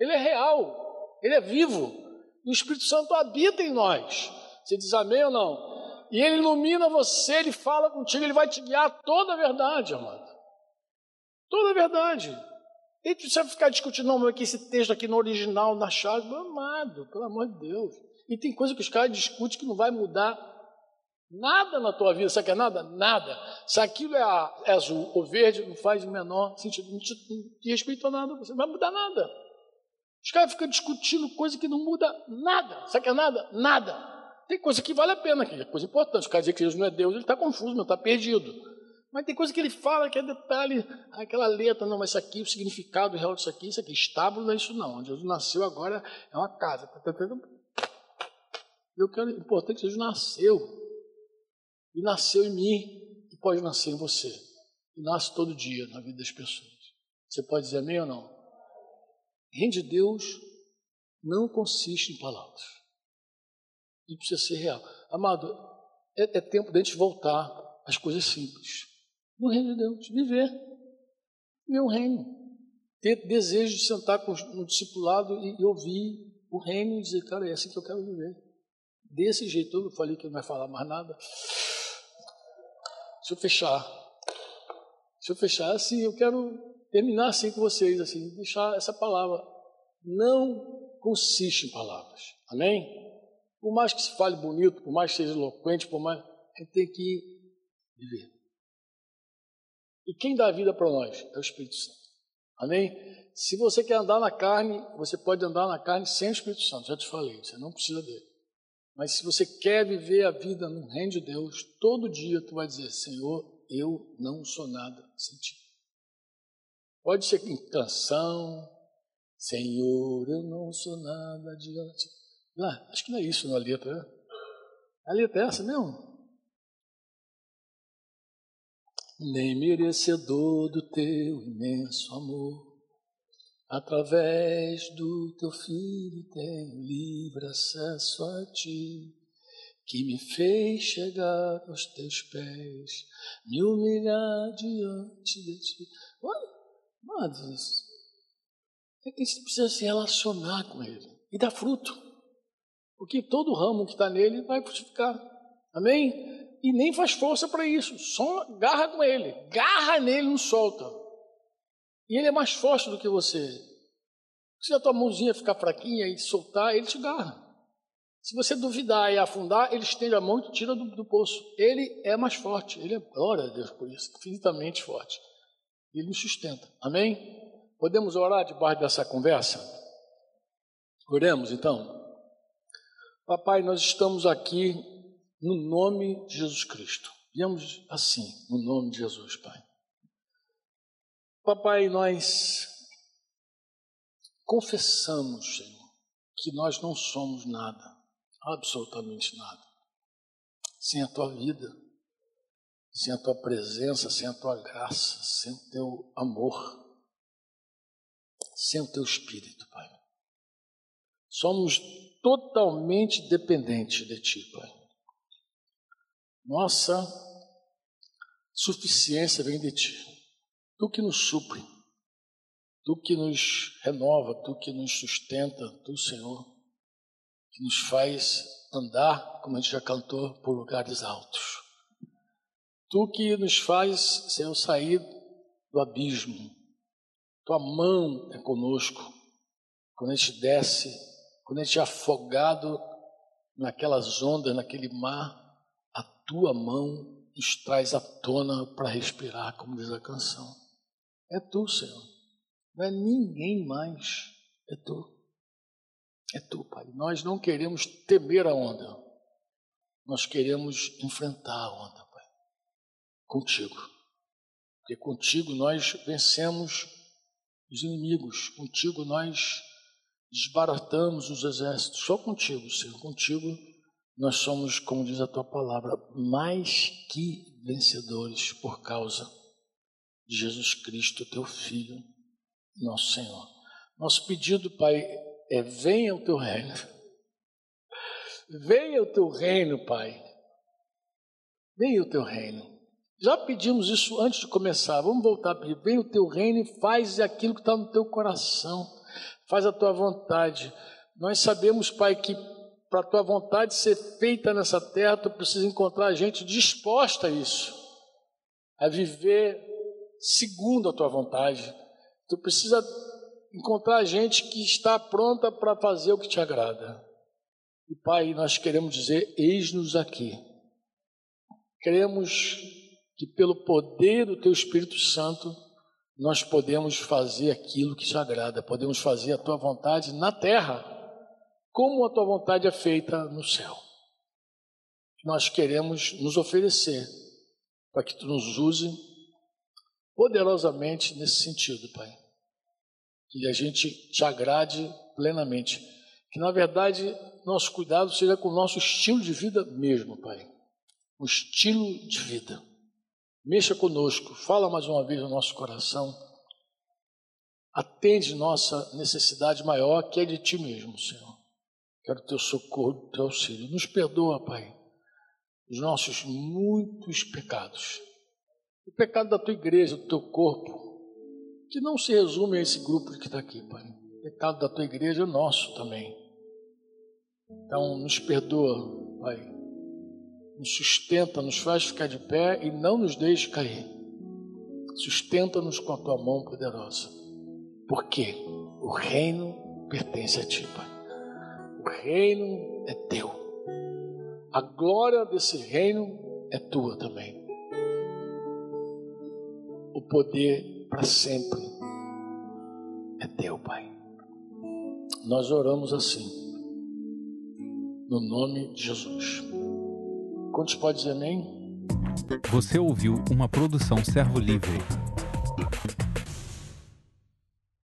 S2: Ele é real. Ele é vivo. O Espírito Santo habita em nós. Você diz amém ou não? E ele ilumina você, ele fala contigo, ele vai te guiar toda a verdade, amado. Toda a verdade. E você vai ficar discutindo, não, mas que esse texto aqui no original, na chave, amado, pelo amor de Deus. E tem coisa que os caras discutem que não vai mudar nada na tua vida. Sabe que é nada? Nada. Se aquilo é, é azul ou verde, não faz o menor sentido. Não te, não te nada, você não vai mudar nada. Os caras ficam discutindo coisa que não muda nada. Sabe que é nada? Nada. Tem coisa que vale a pena, que é coisa importante. O cara dizer que Jesus não é Deus, ele está confuso, está perdido. Mas tem coisa que ele fala que é detalhe, aquela letra, não, mas isso aqui, o significado real disso aqui, isso aqui, estábulo não é isso não. Jesus nasceu agora, é uma casa. Eu quero, importante, Jesus nasceu. E nasceu em mim, e pode nascer em você. E nasce todo dia na vida das pessoas. Você pode dizer amém ou não? reino de Deus não consiste em palavras. E precisa ser real. Amado, é, é tempo de a gente voltar às coisas simples. No reino de Deus, viver. Meu reino. ter desejo de sentar com um discipulado e, e ouvir o reino e dizer, cara, é assim que eu quero viver. Desse jeito, eu falei que não vai falar mais nada. Deixa eu fechar. Deixa eu fechar assim, eu quero terminar assim com vocês, assim, deixar essa palavra. Não consiste em palavras. Amém? Por mais que se fale bonito, por mais que seja eloquente, por mais. A gente tem que viver. E quem dá vida para nós? É o Espírito Santo. Amém? Se você quer andar na carne, você pode andar na carne sem o Espírito Santo, já te falei, você não precisa dele. Mas se você quer viver a vida no reino de Deus, todo dia tu vai dizer: Senhor, eu não sou nada sem ti. Pode ser em canção, Senhor, eu não sou nada diante. Lá, acho que não é isso na letra. Né? A letra é essa mesmo? Nem merecedor do teu imenso amor Através do teu filho tenho livre acesso a ti, que me fez chegar aos teus pés, me humilhar diante de ti. Olha, amados, é que você precisa se relacionar com ele e dar fruto, porque todo ramo que está nele vai frutificar. Amém? E nem faz força para isso, só garra com ele, garra nele, não solta. E ele é mais forte do que você. Se a tua mãozinha ficar fraquinha e soltar, ele te garra. Se você duvidar e afundar, ele estende a mão e te tira do, do poço. Ele é mais forte. Ele é, glória a Deus por isso, infinitamente forte. Ele nos sustenta. Amém? Podemos orar debaixo dessa conversa? Oremos então. Papai, nós estamos aqui no nome de Jesus Cristo. Viemos assim, no nome de Jesus, Pai. Papai, nós confessamos, Senhor, que nós não somos nada, absolutamente nada, sem a tua vida, sem a tua presença, sem a tua graça, sem o teu amor, sem o teu espírito, Pai. Somos totalmente dependentes de Ti, Pai. Nossa suficiência vem de Ti. Tu que nos supre, Tu que nos renova, Tu que nos sustenta, Tu, Senhor, que nos faz andar, como a gente já cantou, por lugares altos. Tu que nos faz, Senhor, sair do abismo. Tua mão é conosco. Quando a gente desce, quando a gente é afogado naquelas ondas, naquele mar, a tua mão nos traz à tona para respirar, como diz a canção. É tu, Senhor. Não é ninguém mais. É tu. É tu, Pai. Nós não queremos temer a onda. Nós queremos enfrentar a onda, Pai. Contigo. Porque contigo nós vencemos os inimigos. Contigo nós desbaratamos os exércitos. Só contigo, Senhor. Contigo nós somos, como diz a tua palavra, mais que vencedores por causa de Jesus Cristo, teu Filho, nosso Senhor. Nosso pedido, Pai, é: venha o teu reino. Venha o teu reino, Pai. Venha o teu reino. Já pedimos isso antes de começar. Vamos voltar a pedir. Venha o teu reino e faz aquilo que está no teu coração. Faz a tua vontade. Nós sabemos, Pai, que para a tua vontade ser feita nessa terra, tu precisa encontrar gente disposta a isso, a viver segundo a tua vontade. Tu precisa encontrar gente que está pronta para fazer o que te agrada. E Pai, nós queremos dizer: eis-nos aqui. Queremos que pelo poder do Teu Espírito Santo nós podemos fazer aquilo que te agrada, podemos fazer a Tua vontade na terra, como a Tua vontade é feita no céu. Nós queremos nos oferecer para que Tu nos use poderosamente nesse sentido, Pai. Que a gente te agrade plenamente. Que, na verdade, nosso cuidado seja com o nosso estilo de vida mesmo, Pai. O estilo de vida. Mexa conosco, fala mais uma vez no nosso coração. Atende nossa necessidade maior, que é de Ti mesmo, Senhor. Quero teu socorro, teu auxílio. Nos perdoa, Pai, os nossos muitos pecados o pecado da tua igreja, do teu corpo, que não se resume a esse grupo que está aqui, Pai. Pecado da tua igreja é nosso também. Então, nos perdoa, Pai. Nos sustenta, nos faz ficar de pé e não nos deixe cair. Sustenta-nos com a tua mão poderosa. Porque o reino pertence a ti, Pai. O reino é teu. A glória desse reino é tua também. O poder para sempre é teu, Pai. Nós oramos assim, no nome de Jesus. Quantos pode dizer amém?
S1: Você ouviu uma produção Servo Livre.